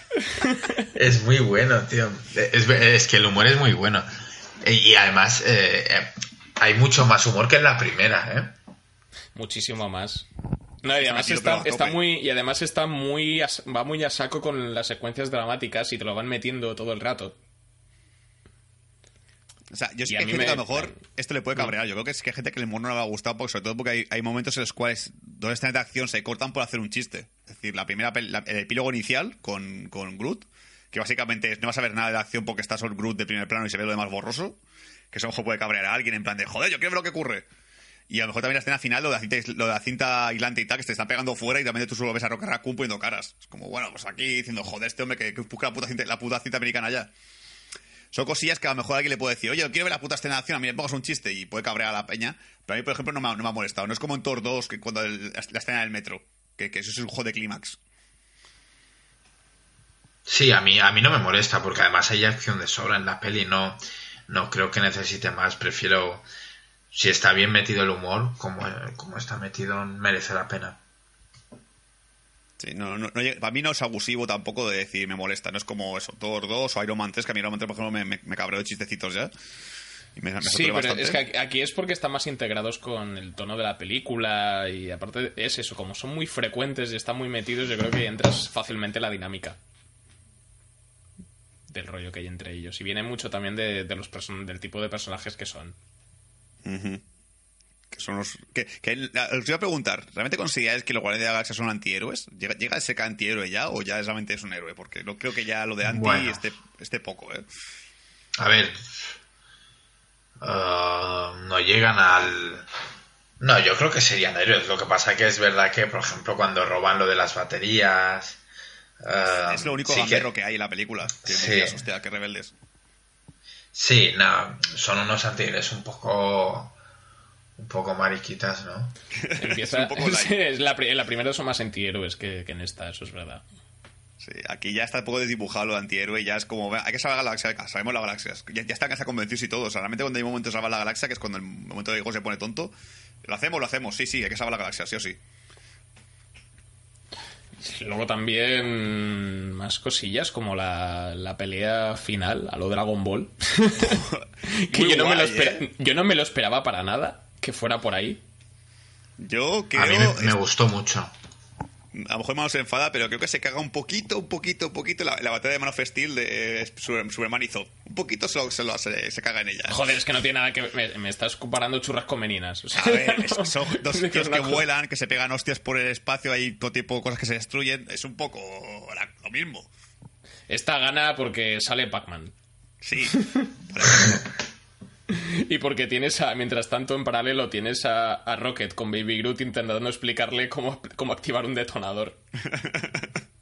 Es muy bueno, tío. Es, es que el humor es muy bueno. Y además, eh, eh, hay mucho más humor que en la primera, ¿eh? Muchísimo más. No, y además está, está muy y además está muy a- va muy a saco con las secuencias dramáticas y te lo van metiendo todo el rato. O sea, yo a que hay gente que a me- lo mejor esto le puede cabrear. Yo creo que es que hay gente que el humor no le va a gustar, porque, sobre todo porque hay, hay momentos en los cuales dos escenas de acción se cortan por hacer un chiste. Es decir, la primera la- el epílogo inicial con, con Groot, que básicamente no vas a ver nada de acción porque está solo Groot de primer plano y se ve lo demás borroso, que eso mejor puede cabrear a alguien en plan de, joder, yo quiero ver lo que ocurre. Y a lo mejor también la escena final, lo de la cinta, lo de la cinta aislante y tal, que te están pegando fuera y también tú solo ves a Rocket Raccoon poniendo caras. Es como, bueno, pues aquí diciendo, joder, este hombre que, que busca la puta cinta, la puta cinta americana ya. Son cosillas que a lo mejor alguien le puede decir, oye, yo quiero ver la puta escena de acción, a mí me pongas un chiste y puede cabrear a la peña. Pero a mí, por ejemplo, no me, ha- no me ha molestado. No es como en Thor 2, que cuando el- la, la escena del metro, que, que eso es un juego de clímax. Sí, a mí, a mí no me molesta, porque además hay acción de sobra en la peli. No, no creo que necesite más. Prefiero, si está bien metido el humor, como, como está metido, merece la pena. Sí, no, no, no para mí no es abusivo tampoco de decir me molesta. No es como eso, Thor 2 o Iron Man 3, que a mí Iron Man 3, por ejemplo, me, me, me cabreo de chistecitos ya. Y me, me Sí, pero bastante. es que aquí- aquí es porque están más integrados con el tono de la película y aparte es eso, como son muy frecuentes y están muy metidos, yo creo que entras fácilmente en la dinámica del rollo que hay entre ellos. Y viene mucho también de, de los person- del tipo de personajes que son. Que son los. Que, que os iba a preguntar, ¿realmente consideráis que los Guardianes de la Galaxia son antihéroes? ¿Llega, llega a ser antihéroe ya o ya realmente es un héroe? Porque no creo que ya lo de anti Bueno. esté, esté poco, ¿eh? A ver. ah, no llegan al. No, yo creo que serían héroes. Lo que pasa que es verdad que, por ejemplo, cuando roban lo de las baterías. ah, es lo único sí que... hay en la película. Que Sí. digas, hostia, qué rebeldes. Sí, no, son unos antihéroes un poco. Un poco mariquitas, ¿no? Empieza, un poco. Sí, es la, en la primera son más antihéroes que, que en esta, eso es verdad. Sí, aquí ya está un poco desdibujado lo de antihéroe, ya es como, "Venga, hay que salvar la galaxia, venga, sabemos las galaxias. Ya, ya están casi convencidos y todo. O sea, realmente cuando hay un momento de salvar la galaxia, que es cuando el momento de Ego se pone tonto, lo hacemos, lo hacemos, sí, sí, hay que salvar la galaxia, sí o sí. Luego también más cosillas como la, la pelea final a lo Dragon Ball. que Muy yo no, me lo ¿eh? yo no me lo esperaba para nada que fuera por ahí. Yo creo, A mí me, me gustó mucho. A lo mejor Mano se enfada, pero creo que se caga un poquito, un poquito, un poquito la, la batalla de Man of Steel de eh, Super- Superman hizo. Un poquito se, lo- se, lo- se- se caga en ella. Joder, es que no tiene nada que ver. Me, me estás comparando churras con meninas. o sea, A ver, es- son dos tíos que vuelan, que se pegan hostias por el espacio, hay todo tipo de cosas que se destruyen. Es un poco la- lo mismo. Esta gana porque sale Pac-Man. Sí. Por ejemplo. Y porque tienes a, mientras tanto en paralelo tienes a, a Rocket con Baby Groot intentando explicarle cómo, cómo activar un detonador.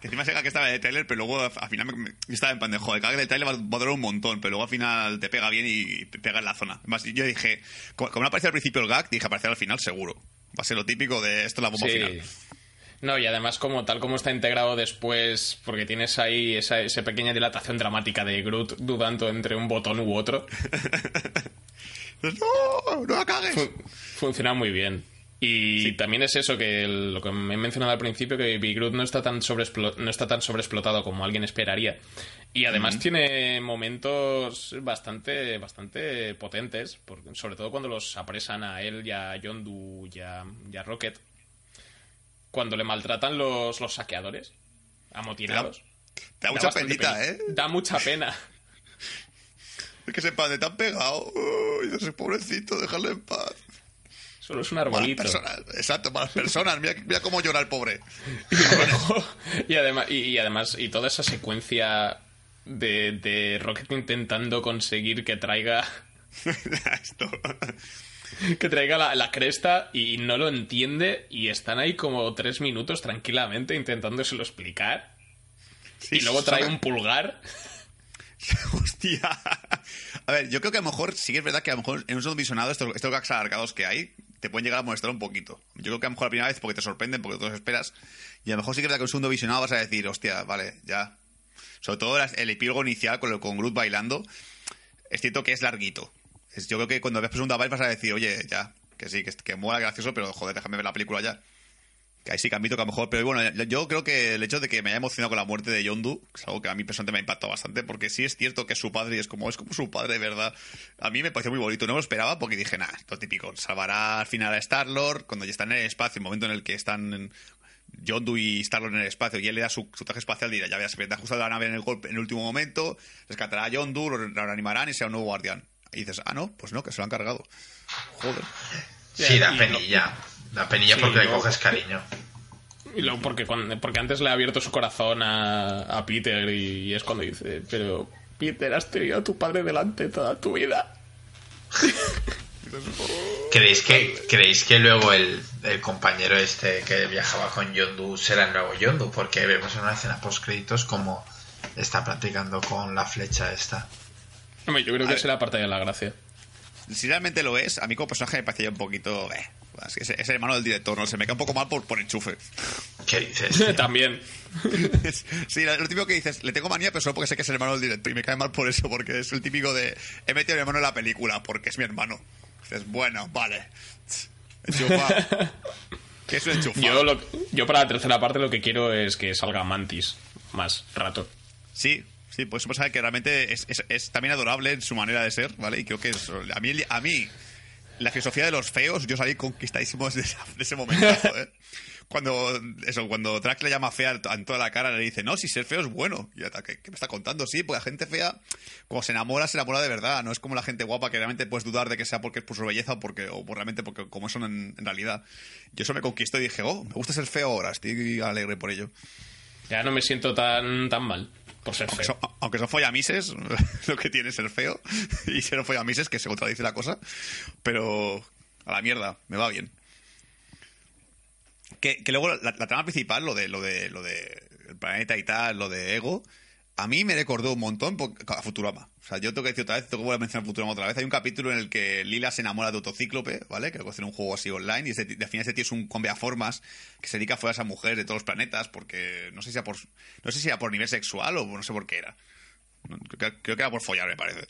Que encima se que estaba en el trailer, pero luego al final me, estaba en plan de joder, caga que el trailer va, va a durar un montón, pero luego al final te pega bien y te pega en la zona. Además, yo dije, como, no aparecía al principio el gag, dije aparecerá al final seguro. Va a ser lo típico de esto es la bomba Sí. final. No, y además como tal como está integrado después, porque tienes ahí esa, esa pequeña dilatación dramática de Groot dudando entre un botón u otro, Dices, No, no la cagues. fun- funciona muy bien. Y también es eso que el- lo que me he mencionado al principio, que Baby Groot no está tan no está tan sobreexplotado como alguien esperaría. Y además tiene momentos bastante, bastante potentes, porque- sobre todo cuando los apresan a él y a Yondu y a, y a Rocket. Cuando le maltratan los, los saqueadores, amotinados. Te da mucha penita, pena. ¿eh? Da mucha pena. Es que sepan de tan pegado. Uy, ese pobrecito, dejarle en paz. Solo es un Malas arbolito. personas. Exacto, malas personas. Mira, mira cómo llora el pobre. Y además, y, y además, y toda esa secuencia de, de Rocket intentando conseguir que traiga. Esto. que traiga la, la cresta y no lo entiende y están ahí como tres minutos tranquilamente intentándoselo explicar. Sí, y luego trae un pulgar. Hostia. A ver, yo creo que a lo mejor sí que es verdad que a lo mejor en un segundo visionado estos, estos gags alargados que hay te pueden llegar a molestar un poquito. Yo creo que a lo mejor la primera vez porque te sorprenden, porque tú los esperas. Y a lo mejor sí que es verdad que en un segundo visionado vas a decir, hostia, vale, ya. Sobre todo el epílogo inicial con, el- con Groot bailando. Es cierto que es larguito. Yo creo que cuando por segunda vez vas a decir, oye, ya, que sí, que, que mola, gracioso, pero joder, déjame ver la película ya. Que ahí sí que admito que a lo mejor, pero bueno, yo creo que el hecho de que me haya emocionado con la muerte de Yondu es algo que a mí personalmente me ha impactado bastante, porque sí es cierto que es su padre y es como, es como su padre, verdad. A mí me pareció muy bonito, no me lo esperaba porque dije, nada, lo típico, salvará al final a Star-Lord cuando ya están en el espacio, el momento en el que están Yondu y Star-Lord en el espacio y él le da su, su traje espacial, dirá, ya verás, se ha ajustado la nave en el golpe en el último momento, rescatará a Yondu, lo reanimarán y será un nuevo guardián. Y dices, ah, no, pues no, que se lo han cargado. Joder. Sí, da penilla. Da penilla Sí, porque le coges cariño. Y luego porque, cuando- porque antes le ha abierto su corazón a, a Peter y, y es cuando dice, pero Peter, has tenido a tu padre delante toda tu vida. ¿Creéis que, ¿creéis que luego el, el compañero este que viajaba con Yondu será el nuevo Yondu? Porque vemos en una escena post créditos como está practicando con la flecha esta. Hombre, yo creo que ver. será parte de la gracia. Si realmente lo es, a mí como personaje me parecía un poquito... eh, es, que es- es el hermano del director, ¿no? Se me cae un poco mal por, por enchufe. ¿Qué dices? También. sí, lo típico que dices, le tengo manía, pero solo porque sé que es el hermano del director y me cae mal por eso, porque es el típico de he metido a mi hermano en la película porque es mi hermano. Dices, bueno, vale. Enchufa. ¿Qué es un enchufa? Yo, lo- yo para la tercera parte lo que quiero es que salga Mantis más rato. Sí, sí, pues personaje que realmente es, es- es también adorable en su manera de ser, ¿vale? Y creo que es, a mí, a mí la filosofía de los feos, yo salí conquistadísimo de, ese momento, ¿eh? Cuando, eso, cuando Drax le llama fea en toda la cara, le dice, no, si ser feo es bueno. Y hasta, ¿qué, qué me está contando? Sí, pues la gente fea, como se enamora, se enamora de verdad. No es como la gente guapa que realmente puedes dudar de que sea porque es por su belleza o porque, o por realmente porque como son en, en realidad. Yo eso me conquistó y dije, oh, me gusta ser feo ahora, estoy alegre por ello. Ya no me siento tan, tan mal por ser Aunque feo. son, aunque son follamises, lo que tiene es ser feo y ser follamises, que se contradice la cosa, pero a la mierda, me va bien. Que, que luego la, la trama principal, lo de lo de lo de el planeta y tal, lo de Ego, a mí me recordó un montón a Futurama. O sea, yo tengo que decir otra vez, tengo que volver a mencionar Futurama otra vez. Hay un capítulo en el que Lila se enamora de Autocíclope, ¿vale? Que lo hace en un juego así online. Y ese, al final ese tío es un formas que se dedica a follar a esa mujer de todos los planetas porque no sé si era por, no sé si era por nivel sexual o no sé por qué era. No, Creo, que- creo que era por follar, me parece.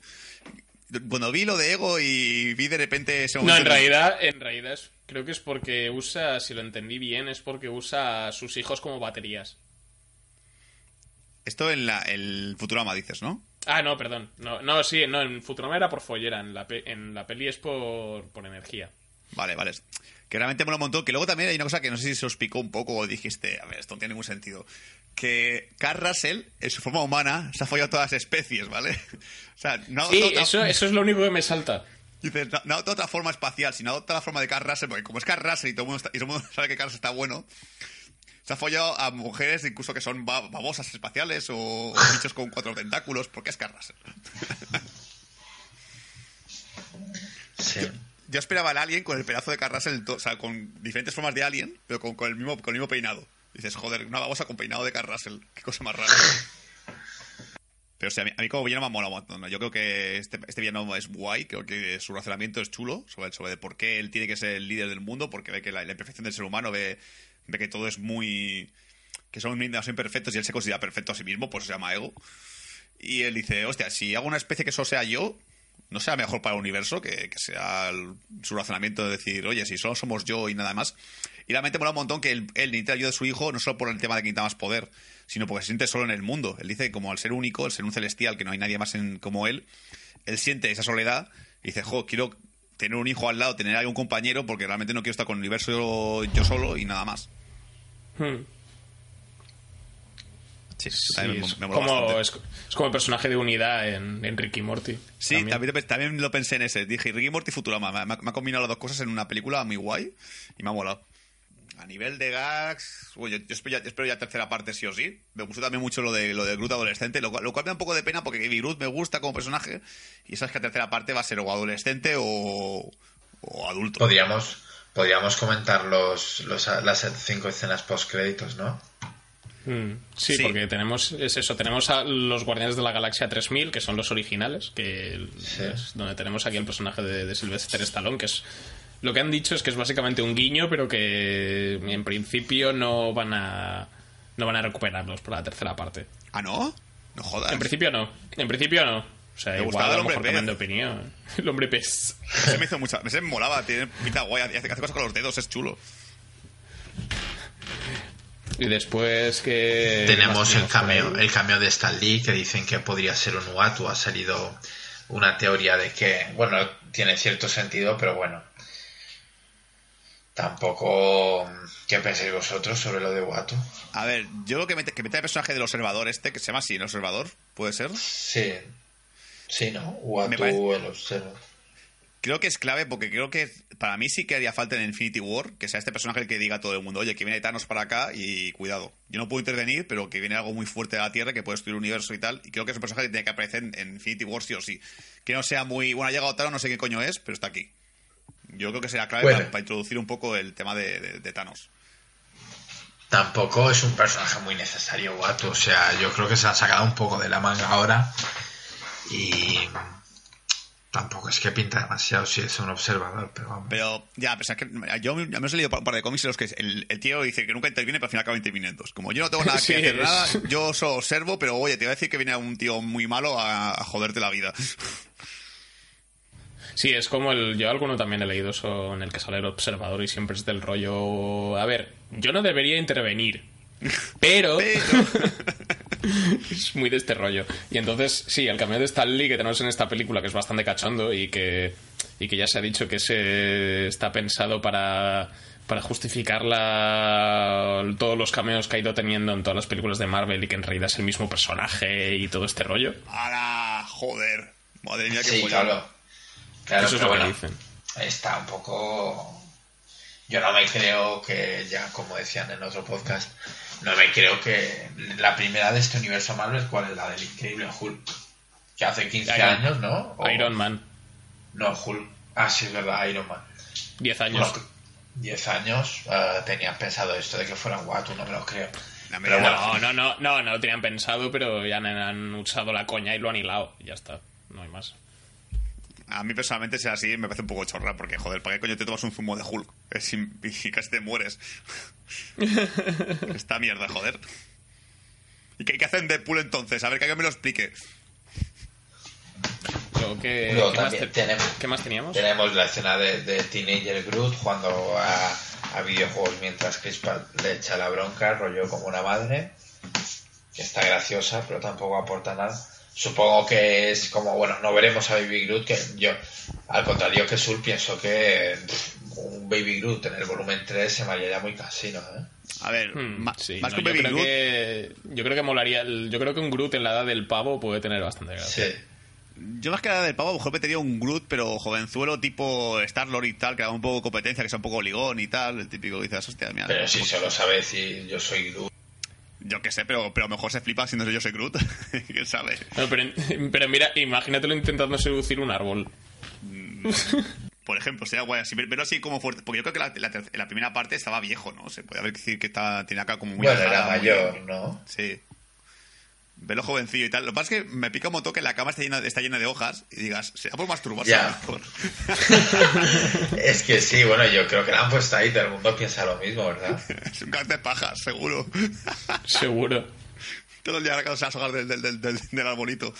Cuando vi lo de Ego y vi de repente ese No, momento... en realidad, en realidad es- creo que es porque usa, si lo entendí bien, es porque usa a sus hijos como baterías. Esto en la, el Futurama dices, ¿no? Ah, no, perdón. No, no sí, no, en Futurama era por follera, en la, pe- en la peli es por, por energía. Vale, vale. Que realmente mola un montón. Que luego también hay una cosa que no sé si se os picó un poco o dijiste, a ver, esto no tiene ningún sentido. Que Carl Russell, en su forma humana, se ha follado todas las especies, ¿vale? O sea, no Sí, adopta- eso, eso es lo único que me salta. dices, no, no adopta otra forma espacial, sino adopta la forma de Carl Russell, porque como es Carl Russell y todo el mundo, está- y todo el mundo sabe que Carl está bueno, se ha follado a mujeres incluso que son ba- babosas espaciales o, o bichos con cuatro tentáculos, porque es Carl Russell. Sí. Yo esperaba al alien con el pedazo de to- o sea, con diferentes formas de alien, pero con, con el, mismo, con el mismo peinado. Dices, joder, una babosa con peinado de Carl Russell. Qué cosa más rara. Pero sí, a mí, a mí como villano me ha molado un montón. ¿no? Yo creo que este, este villano es guay, creo que su razonamiento es chulo sobre, sobre por qué él tiene que ser el líder del mundo, porque ve que la, la imperfección del ser humano, ve, ve que todo es muy... que demasiado imperfectos y él se considera perfecto a sí mismo, pues se llama ego. Y él dice, hostia, si hago una especie que solo sea yo, no sea mejor para el universo que, que sea su razonamiento de decir, oye, si solo somos yo y nada más. Y realmente mola un montón que él, él necesita ayuda de su hijo, no solo por el tema de que necesita más poder, sino porque se siente solo en el mundo. Él dice que como al ser único, al ser un celestial, que no hay nadie más como él, él siente esa soledad y dice, jo, quiero tener un hijo al lado, tener ahí un compañero, porque realmente no quiero estar con el universo yo solo y nada más. Hmm. Sí, me- es, me como, bastante. es, es como el personaje de unidad en, en Ricky Morty. Sí, también. lo- también lo pensé en ese. Dije, Ricky Morty y Futurama. Me, ha- me ha combinado las dos cosas en una película muy guay y me ha molado. A nivel de gags, uy, yo, yo espero, ya, espero ya tercera parte sí o sí. Me gustó también mucho lo de lo de Groot adolescente, lo, cual- lo cual me da un poco de pena porque Baby Groot me gusta como personaje y sabes que la tercera parte va a ser o adolescente o, o adulto. Podríamos, podríamos comentar los, los, las cinco escenas post-créditos, ¿no? Mm, Sí, Sí. porque tenemos es eso, tenemos a los Guardianes de la Galaxia 3000, que son los originales, que Sí. es donde tenemos aquí el personaje de, de Sylvester Stallone, que es lo que han dicho es que es básicamente un guiño, pero que en principio no van a no van a recuperarlos por la tercera parte. ¿Ah, no? No jodas. En principio no, en principio no. O sea, Me igual gustaba a lo mejor pez. cambian de opinión. El hombre pez. Ese me hizo mucha... Ese me molaba, tiene pinta guay, hace, hace cosas con los dedos, es chulo. Y después que Tenemos ¿qué el cameo, el cameo de Stan Lee que dicen que podría ser un Uatu. Ha salido una teoría de que, bueno, tiene cierto sentido, pero bueno. Tampoco. ¿Qué pensáis vosotros sobre lo de Uatu? A ver, yo creo que mete, que mete el personaje del observador este, que se llama así, el observador, ¿puede ser? Sí. Sí, ¿no? Me Uatu parece- el observo. Creo que es clave porque creo que para mí sí que haría falta en Infinity War que sea este personaje el que diga a todo el mundo, oye, que viene Thanos para acá y cuidado. Yo no puedo intervenir, pero que viene algo muy fuerte de la Tierra que puede destruir el universo y tal. Y creo que es un personaje que tiene que aparecer en, en Infinity War sí o sí. Que no sea muy, bueno, ha llegado Thanos, no sé qué coño es, pero está aquí. Yo creo que será clave para, para introducir un poco el tema de, de- de Thanos. Tampoco es un personaje muy necesario, Uatu. O sea, yo creo que se ha sacado un poco de la manga ahora. Y. Tampoco es que pinta demasiado si es un observador, pero vamos. Pero ya, pues es que yo me me he leído un par de cómics en los que el, el tío dice que nunca interviene, pero al final acaba interviniendo. Como yo no tengo nada que Sí, hacer es- nada, yo solo observo, pero oye, te voy a decir que viene un tío muy malo a, a joderte la vida. Sí, es como el. Yo alguno también he leído eso en el que sale el observador y siempre es del rollo. A ver, yo no debería intervenir. Pero. Pero- es muy de este rollo. Y entonces, sí, el cameo de Stan Lee que tenemos en esta película, que es bastante cachondo y que, y que ya se ha dicho que se está pensado para, para justificar la, todos los cameos que ha ido teniendo en todas las películas de Marvel y que en realidad es el mismo personaje y todo este rollo. ¡Hala! Joder. Madre mía, qué Sí, claro. Claro, Eso es lo que dicen. está un poco... Yo no me creo que, ya como decían en otro podcast, no me creo que la primera de este universo Marvel, ¿cuál es la del increíble Hulk? Que hace 15 Iron- años, ¿no? O- Iron Man, No, Hulk. Ah, sí, es verdad, Iron Man. 10 años. Bueno, 10 años eh, tenían pensado esto de que fuera Watu, no me lo creo. Pero bueno, No, no, no, no, no lo tenían pensado, pero ya han, han usado la coña y lo han hilado. Y ya está, no hay más. A mí personalmente sea así me parece un poco chorra, porque joder, ¿para qué coño te tomas un zumo de Hulk? Es y casi te mueres. Esta mierda, joder. ¿Y qué, qué hacen Deadpool entonces? A ver, que alguien me lo explique. Luego, ¿qué, Luego ¿qué más también te- tenemos- ¿Qué más teníamos? Tenemos la escena de, de Teenager Groot jugando a, a videojuegos mientras Chris Pratt le echa la bronca, rollo como una madre, que está graciosa, pero tampoco aporta nada. Supongo que es como, bueno, no veremos a Baby Groot, que yo, al contrario que Sul, pienso que pff, un Baby Groot en el volumen 3 se me haría ya muy casino, ¿eh? A ver, Hmm, sí, más no, que un yo, Baby creo Groot, que, yo creo que molaría. el- Yo creo que un Groot en la edad del pavo puede tener bastante gracia. Sí. Yo más que nada del pavo, a lo mejor metería un Groot, pero jovenzuelo tipo Star-Lord y tal, que haga un poco de competencia, que sea un poco ligón y tal, el típico que dices, hostia, mira. Pero si pues- solo sabe decir yo soy Groot. Yo qué sé, pero, pero a lo mejor se flipa siendo yo soy Groot. ¿Quién sabe? No, pero, pero mira, imagínatelo intentando seducir un árbol. Por ejemplo, sería guay así, pero así como fuerte. Porque yo creo que la, la la primera parte estaba viejo, ¿no? Se puede haber decir que está, tiene acá como muy. Bueno, era muy- mayor, ¿no? Sí. Velo jovencillo y tal. Lo que pasa es que me pica un montón que la cama está llena, está llena de hojas y digas, será por masturbarse lo mejor. Es que sí, bueno, yo creo que la han puesto ahí, todo el mundo piensa lo mismo, ¿verdad? es un gas de paja, seguro. Seguro. Todo el día las hojas del, del, del, del, del arbolito.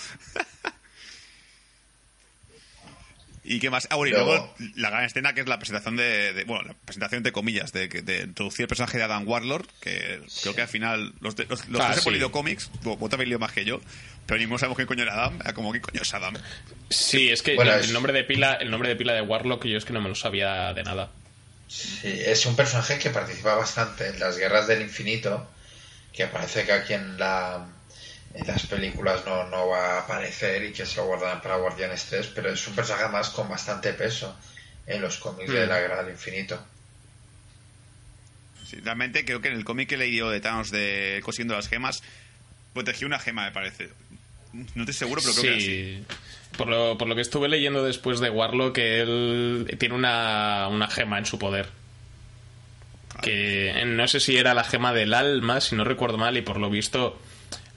¿Y qué más? Ah, bueno, y luego, Luego- la gran escena que es la presentación de, de- bueno, la presentación de comillas, de, de introducir el personaje de Adam Warlord, que creo que al final, los, de- los, los Ah, que hemos sí. leído cómics, vos vos habéis leído más que yo, pero ninguno sabemos qué coño era Adam, como qué coño es Adam. Sí, es que Bueno, el, es- nombre de pila, el nombre de pila de Warlock yo es que no me lo sabía de nada. Sí, es un personaje que participa bastante en las guerras del infinito, que parece que aquí en, la, en las películas no, no va a aparecer y que se lo guardan para Guardianes 3, pero es un personaje más con bastante peso en los cómics de Mm. la guerra del infinito. Sí, realmente creo que en el cómic que he leído de Thanos de Consiguiendo las gemas, protegió una gema, me parece. No estoy seguro, pero creo que sí. Sí. Por lo, por lo que estuve leyendo después de Warlock, que él tiene una, una gema en su poder. Que no sé si era la gema del alma, si no recuerdo mal, y por lo visto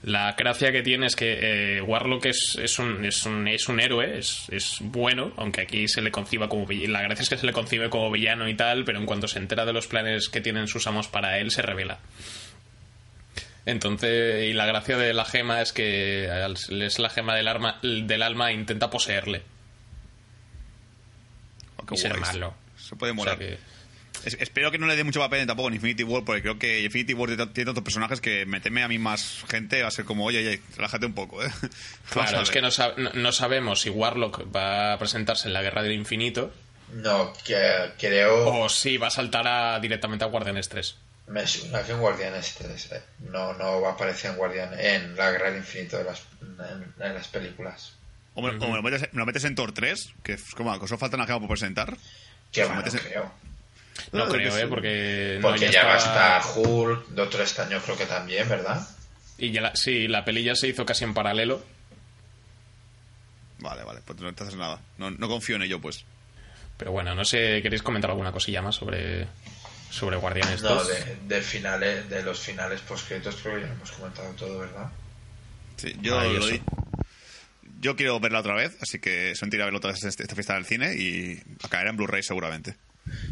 la gracia que tiene es que eh, Warlock es, es, un, es, un, es un héroe, es, es bueno, aunque aquí se le conciba como vill- La gracia es que se le concibe como villano y tal, pero en cuanto se entera de los planes que tienen sus amos para él, se revela. Entonces, y la gracia de la gema es que al- es la gema del, arma, del alma e intenta poseerle Oh, y ser malo. Se puede O sea molar. que- Es- espero que no le dé mucho papel tampoco en Infinity War, porque creo que Infinity War tiene tantos personajes que meterme a mí más gente va a ser como, oye, oye, relájate un poco, ¿eh? Claro, es que no, sab- no- no sabemos si Warlock va a presentarse en la Guerra del Infinito No, que, creo. o si va a saltar a- directamente a Guardianes 3. Me suena que en Guardianes 3. eh. No, no va a aparecer en Guardian en la Guerra del Infinito de las, en, en las películas. O me, o me lo metes, me lo metes en Thor 3, que es como que solo falta una gema por presentar. Que Lo va, no metes en- creo. No No, creo, que ¿eh? sí. Porque, no, Porque ya ya va a estaba- estar Hulk, Doctor Extraño creo que también, ¿verdad? Y ya la- sí, la peli ya se hizo casi en paralelo. Vale, vale, pues no entonces nada. No, no confío en ello, pues. Pero bueno, no sé, ¿queréis comentar alguna cosilla más sobre, sobre Guardianes No, 2? de, de finales, de los finales postcréditos creo que ya lo hemos comentado todo, ¿verdad? Sí, yo Maravilloso. lo di- Yo quiero verla otra vez, así que son ir a verla otra vez este- esta fiesta del cine y caerá en Blu-ray seguramente.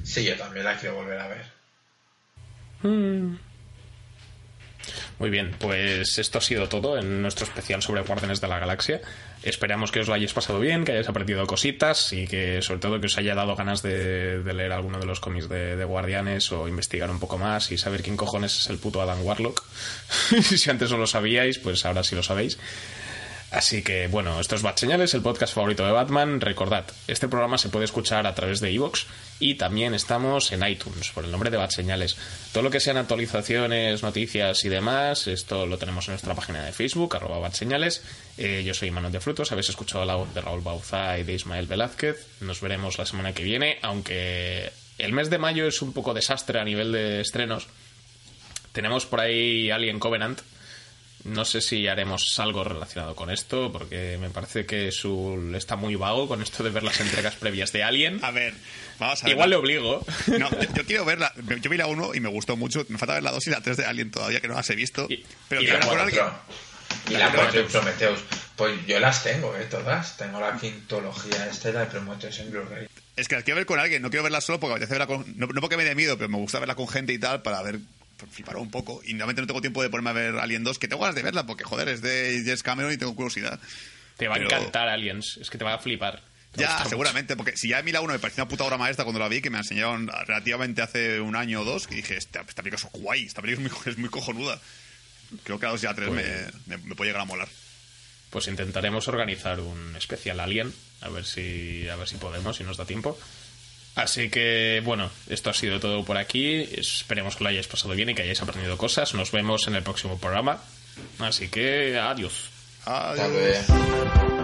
Sí, yo también la quiero volver a ver. Muy bien, pues esto ha sido todo en nuestro especial sobre Guardianes de la Galaxia. Esperamos que os lo hayáis pasado bien, que hayáis aprendido cositas y que sobre todo que os haya dado ganas de, de leer alguno de los cómics de, de Guardianes o investigar un poco más y saber quién cojones es el puto Adam Warlock. si antes no lo sabíais, pues ahora sí lo sabéis. Así que, bueno, esto es Bat Señales, el podcast favorito de Batman. Recordad, este programa se puede escuchar a través de iVoox y también estamos en iTunes por el nombre de Bat Señales. Todo lo que sean actualizaciones, noticias y demás, esto lo tenemos en nuestra página de Facebook, arroba Bat Señales. Eh, yo soy Manuel de Frutos, habéis escuchado la voz de Raúl Bauza y de Ismael Velázquez. Nos veremos la semana que viene, aunque el mes de mayo es un poco desastre a nivel de estrenos. Tenemos por ahí Alien Covenant, no sé si haremos algo relacionado con esto, porque me parece que Sul está muy vago con esto de ver las entregas previas de Alien. A ver, vamos a ver. Igual le obligo. No, yo, yo quiero verla. Yo vi la 1 y me gustó mucho. Me falta ver la 2 y la 3 de Alien todavía, que no las he visto. Y- pero y quiero la. Y la 4 de Prometheus. Pues yo las tengo, ¿eh? Todas. Tengo la quintología esta y la de Prometheus en Blu-ray. Es que las quiero ver con alguien, no quiero verla solo porque me apetece verla con. No, no porque me dé miedo, pero me gusta verla con gente y tal para ver. Pues, Flipar un poco. Y normalmente no tengo tiempo de ponerme a ver Alien 2, que tengo ganas de verla porque, joder, es de James Cameron y tengo curiosidad. Te va a encantar Aliens, es que te va a flipar. Te Ya, mucho. seguramente, porque si ya a mí la 1 me pareció una puta obra maestra cuando la vi, que me enseñaron relativamente hace un año o dos, que dije, esta, esta película es guay, esta película es muy, es muy cojonuda. Creo que a 2 y a 3 Pues- me, me, me puede llegar a molar. Pues intentaremos organizar un especial Alien, a ver si a ver si podemos, si nos da tiempo. Así que, bueno, esto ha sido todo por aquí. Esperemos que lo hayáis pasado bien y que hayáis aprendido cosas. Nos vemos en el próximo programa. Así que, adiós. Adiós.